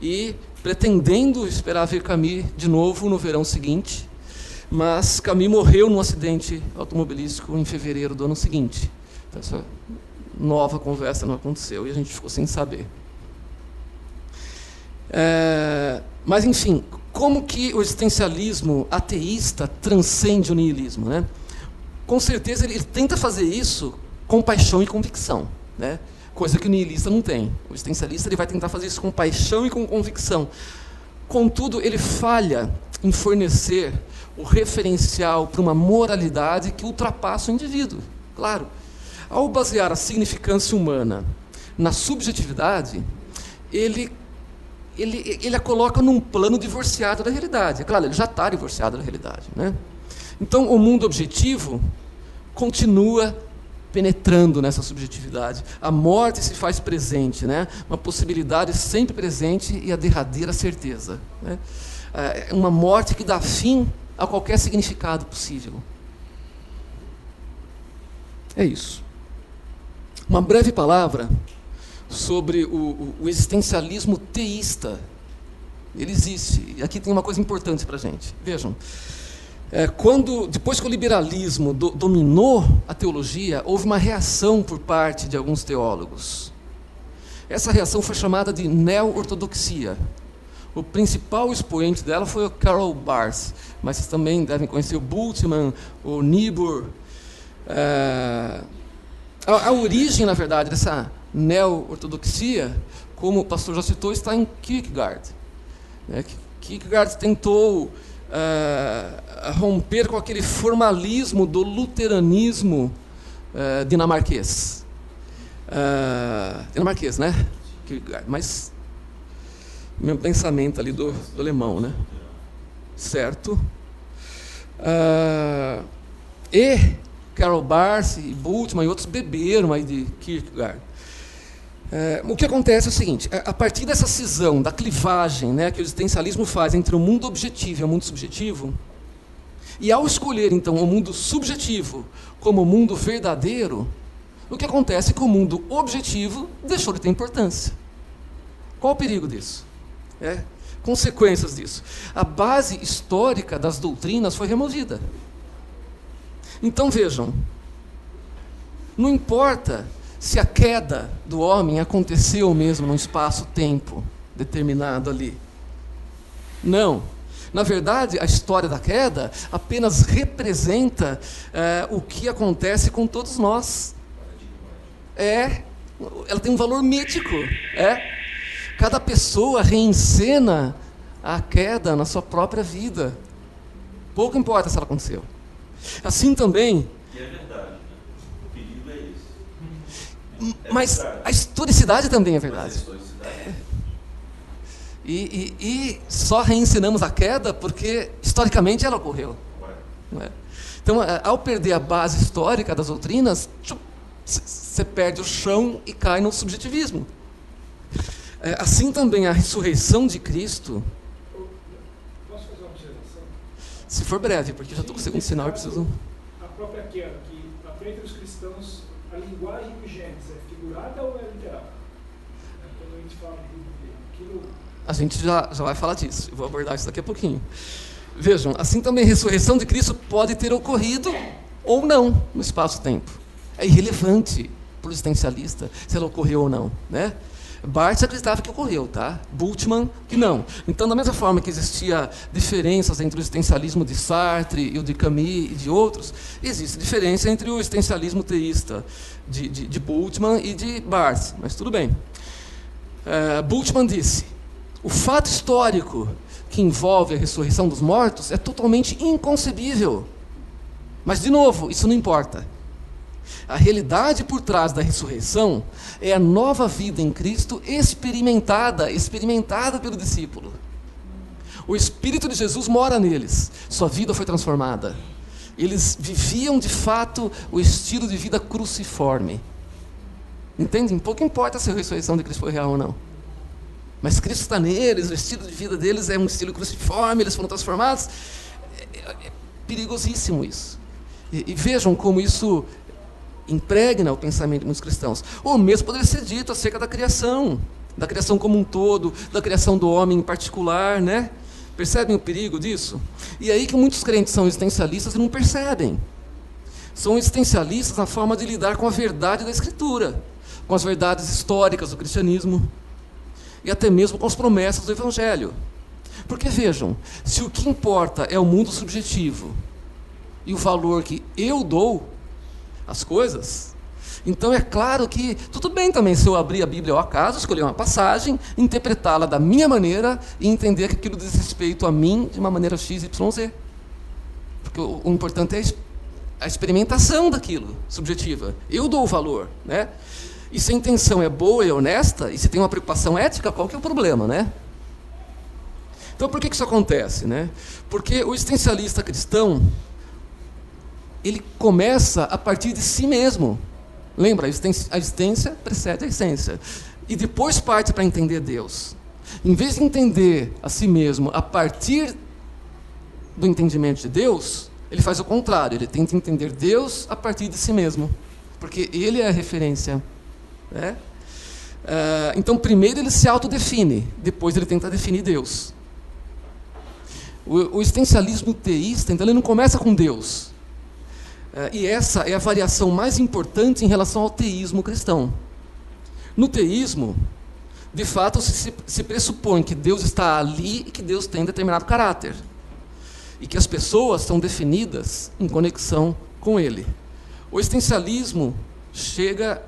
e pretendendo esperar ver Camille de novo no verão seguinte, mas Camille morreu num acidente automobilístico em fevereiro do ano seguinte. Então, essa nova conversa não aconteceu e a gente ficou sem saber. É, mas, enfim, como que o existencialismo ateísta transcende o niilismo? Né? com certeza ele, tenta fazer isso com paixão e convicção, né? coisa que o nihilista não tem. O existencialista ele vai tentar fazer isso com paixão e com convicção. Contudo, ele falha em fornecer o referencial para uma moralidade que ultrapassa o indivíduo. Claro, ao basear a significância humana na subjetividade, ele, ele, ele a coloca num plano divorciado da realidade. É claro, ele já está divorciado da realidade. Né? Então, o mundo objetivo continua penetrando nessa subjetividade. A morte se faz presente, né? uma possibilidade sempre presente e a derradeira certeza. Né? É uma morte que dá fim a qualquer significado possível. É isso. Uma breve palavra sobre o, o existencialismo teísta. Ele existe. E aqui tem uma coisa importante para a gente. Vejam. É, quando, depois que o liberalismo do, dominou a teologia, houve uma reação por parte de alguns teólogos. Essa reação foi chamada de neo-ortodoxia. O principal expoente dela foi o Karl Barth, mas vocês também devem conhecer o Bultmann, o Niebuhr. É, a, a, origem, na verdade, dessa neo-ortodoxia, como o pastor já citou, está em Kierkegaard. É, Kierkegaard tentou uh, romper com aquele formalismo do luteranismo uh, dinamarquês. Uh, dinamarquês, né? Mas meu pensamento ali do, do alemão, né? Certo. e Karl Barth, Bultmann e outros beberam aí de Kierkegaard. É, o que acontece é o seguinte: a partir dessa cisão, da clivagem né, que o existencialismo faz entre o mundo objetivo e o mundo subjetivo, e ao escolher então o mundo subjetivo como o mundo verdadeiro, o que acontece é que o mundo objetivo deixou de ter importância. Qual o perigo disso? É, consequências disso. A base histórica das doutrinas foi removida. Então vejam, não importa se a queda do homem aconteceu mesmo num espaço-tempo determinado ali. Não. Na verdade, a história da queda apenas representa é, o que acontece com todos nós. É, ela tem um valor mítico. É, cada pessoa reencena a queda na sua própria vida. Pouco importa se ela aconteceu. Assim também, Mas a historicidade também é verdade. É. E, e, e, só reensinamos a queda porque historicamente ela ocorreu. É? Então, ao perder a base histórica das doutrinas, você perde o chão e cai no subjetivismo. É, assim também a ressurreição de Cristo. Posso fazer uma observação? Se for breve, porque já estou com o segundo sinal e preciso. A própria queda, que entre os cristãos a linguagem do Gênesis é figurada ou é literal? quando a gente fala que aquilo A gente já, já vai falar disso. Eu vou abordar isso daqui a pouquinho. Vejam, assim também a ressurreição de Cristo pode ter ocorrido ou não no espaço-tempo. É irrelevante para o existencialista se ela ocorreu ou não, né? Barthes acreditava que ocorreu, tá? Bultmann que não. Então, da mesma forma que existia diferenças entre o existencialismo de Sartre e o de Camus e de outros, existe diferença entre o existencialismo teísta de, de, de Bultmann e de Barthes, mas tudo bem. É, Bultmann disse: o fato histórico que envolve a ressurreição dos mortos é totalmente inconcebível. Mas, de novo, isso não importa. A realidade por trás da ressurreição é a nova vida em Cristo experimentada, experimentada pelo discípulo. O Espírito de Jesus mora neles, sua vida foi transformada. Eles viviam de fato o estilo de vida cruciforme. Entendem? Pouco importa se a ressurreição de Cristo foi real ou não. Mas Cristo está neles, o estilo de vida deles é um estilo cruciforme, eles foram transformados. É, é, é perigosíssimo isso. E, e vejam como isso impregna o pensamento de muitos cristãos. O mesmo poderia ser dito acerca da criação, da criação como um todo, da criação do homem em particular, né? Percebem o perigo disso? E aí que muitos crentes são existencialistas e não percebem. São existencialistas na forma de lidar com a verdade da Escritura, com as verdades históricas do cristianismo e até mesmo com as promessas do Evangelho. Porque vejam, se o que importa é o mundo subjetivo e o valor que eu dou às coisas, então é claro que tudo bem também se eu abrir a Bíblia ao acaso, escolher uma passagem, interpretá-la da minha maneira e entender que aquilo diz respeito a mim de uma maneira X, Y, Z. Porque o, o importante é a experimentação daquilo, subjetiva. Eu dou o valor, né? E se a intenção é boa e honesta, e se tem uma preocupação ética, qual que é o problema, né? Então, por que isso acontece, né? Porque o existencialista cristão, ele começa a partir de si mesmo. Lembra, a existência, a existência precede a essência. E depois parte para entender Deus. Em vez de entender a si mesmo a partir do entendimento de Deus, ele faz o contrário, ele tenta entender Deus a partir de si mesmo. Porque ele é a referência. Né? Uh, então, primeiro ele se autodefine, depois ele tenta definir Deus. O, o existencialismo teísta, então, ele não começa com Deus. Uh, e essa é a variação mais importante em relação ao teísmo cristão. No teísmo, de fato, se, se pressupõe que Deus está ali e que Deus tem determinado caráter. E que as pessoas são definidas em conexão com Ele. O existencialismo chega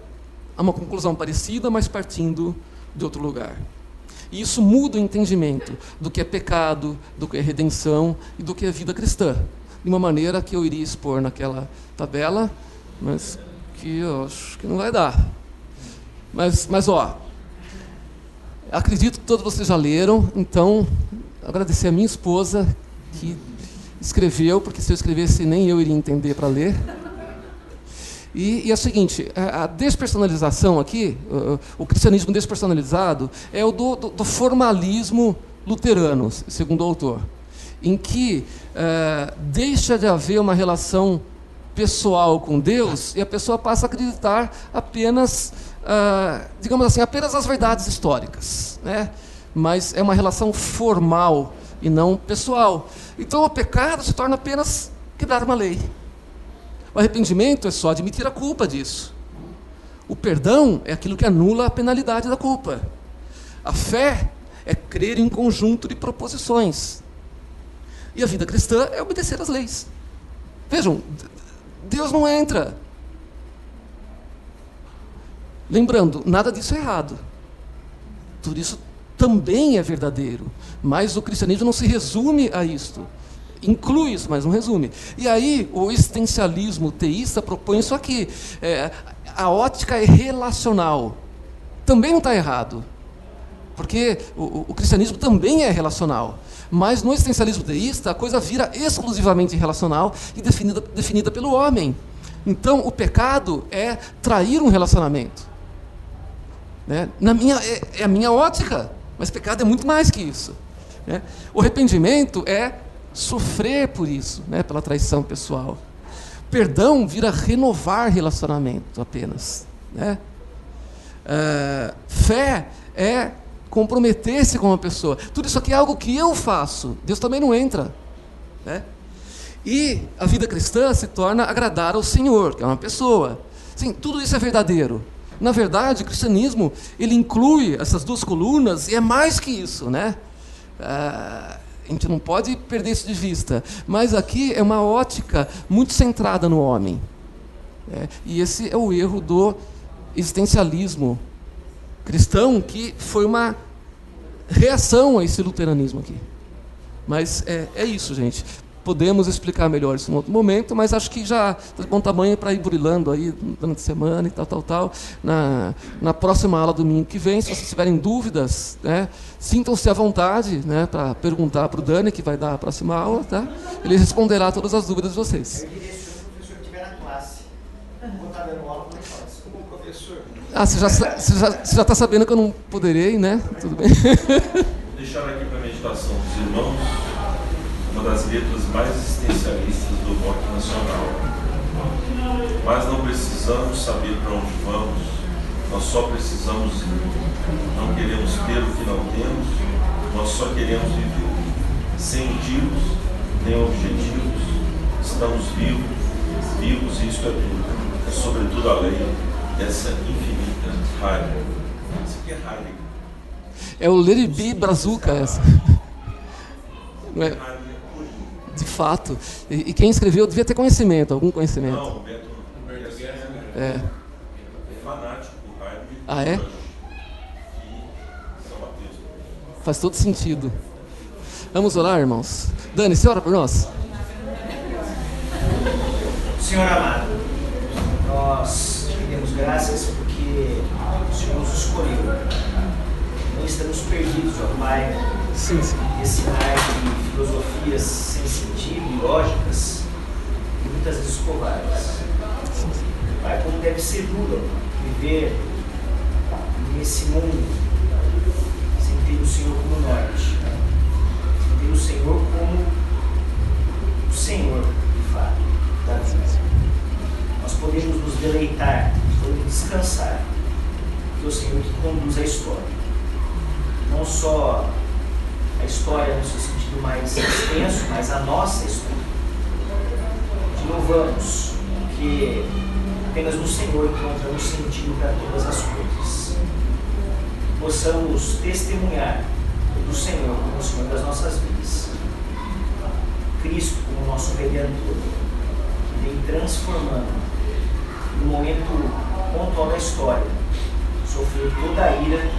a uma conclusão parecida, mas partindo de outro lugar. E isso muda o entendimento do que é pecado, do que é redenção e do que é vida cristã, de uma maneira que eu iria expor naquela tabela, mas que eu acho que não vai dar. Mas, mas ó, acredito que todos vocês já leram, então agradecer a minha esposa que escreveu, porque se eu escrevesse nem eu iria entender para ler. E, e, é o seguinte, a despersonalização aqui, o, cristianismo despersonalizado, é o do, do, do, formalismo luterano, segundo o autor, em que é, deixa de haver uma relação pessoal com Deus e a pessoa passa a acreditar apenas, é, digamos assim, apenas as verdades históricas, né? mas é uma relação formal e não pessoal. Então o pecado se torna apenas quebrar uma lei. O arrependimento é só admitir a culpa disso. O perdão é aquilo que anula a penalidade da culpa. A fé é crer em conjunto de proposições. E a vida cristã é obedecer às leis. Vejam, Deus não entra. Lembrando, nada disso é errado. Tudo isso também é verdadeiro. Mas o cristianismo não se resume a isto inclui isso, mas não resume. E aí o existencialismo teísta propõe isso aqui. É, a ótica é relacional. Também não está errado. Porque o, o, cristianismo também é relacional. Mas no existencialismo teísta, a coisa vira exclusivamente relacional e definida, definida pelo homem. Então, o pecado é trair um relacionamento. Né? Na minha, é, é a minha ótica. Mas pecado é muito mais que isso. Né? O arrependimento é sofrer por isso, né, pela traição pessoal. Perdão vira renovar relacionamento apenas. Né? É, fé é comprometer-se com uma pessoa. Tudo isso aqui é algo que eu faço. Deus também não entra. Né? E a vida cristã se torna agradar ao Senhor, que é uma pessoa. Sim, tudo isso é verdadeiro. Na verdade, o cristianismo ele inclui essas duas colunas e é mais que isso, né? Ah, a gente não pode perder isso de vista. Mas aqui é uma ótica muito centrada no homem. É, e esse é o erro do existencialismo cristão, que foi uma reação a esse luteranismo aqui. Mas é, é isso, gente podemos explicar melhor isso em outro momento, mas acho que já está de bom tamanho para ir burilando aí durante a semana e tal, tal, tal. Na, na próxima aula domingo que vem, se vocês tiverem dúvidas, né, sintam-se à vontade né, para perguntar para o Dani, que vai dar a próxima aula, tá? Ele responderá todas as dúvidas de vocês. Eu direciono o professor estiver na classe. Vou estar dando aula, como é que faz? Como professor. Ah, você já está já, já tá sabendo que eu não poderei, né? Tudo bem. Deixar aqui para a meditação dos irmãos uma das letras mais existencialistas do rock nacional. Mas não precisamos saber para onde vamos, nós só precisamos ir. Não queremos ter o que não temos, nós só queremos viver. Sem motivos, nem objetivos, estamos vivos, vivos e isso é tudo. É sobretudo a lei dessa infinita raiva. Isso aqui é. É o Lady B Brazuca essa. Não é? De fato. E, e, quem escreveu devia ter conhecimento, algum conhecimento. Não, o Beto, Roberto Guerra, né? É. é fanático do Heidegger. Ah, é? Faz todo sentido. Vamos orar, irmãos? Dani, você ora por nós? Senhor amado, nós te demos graças porque o Senhor nos escolheu. Não estamos perdidos, ó Pai, Sim, sim. esse raio de filosofias sem sentido e lógicas e muitas vezes covardes. Pai, como deve ser duro viver nesse mundo sem ter o Senhor como norte, sem ter o Senhor como o Senhor, de fato, da vida. Nós podemos nos deleitar, podemos descansar, é o Senhor que conduz a história. Não só a história no seu sentido mais extenso, mas a nossa história. Te louvamos, porque apenas no Senhor encontramos sentido para todas as coisas. Possamos testemunhar do Senhor como o Senhor das nossas vidas. Cristo como nosso Redentor, que vem transformando no momento pontual da história. Sofreu toda a ira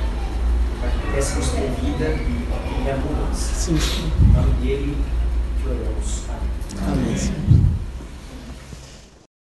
para que pudéssemos ter vida e abundância. Sim. Em nome dele, que oramos. Amém. Amém.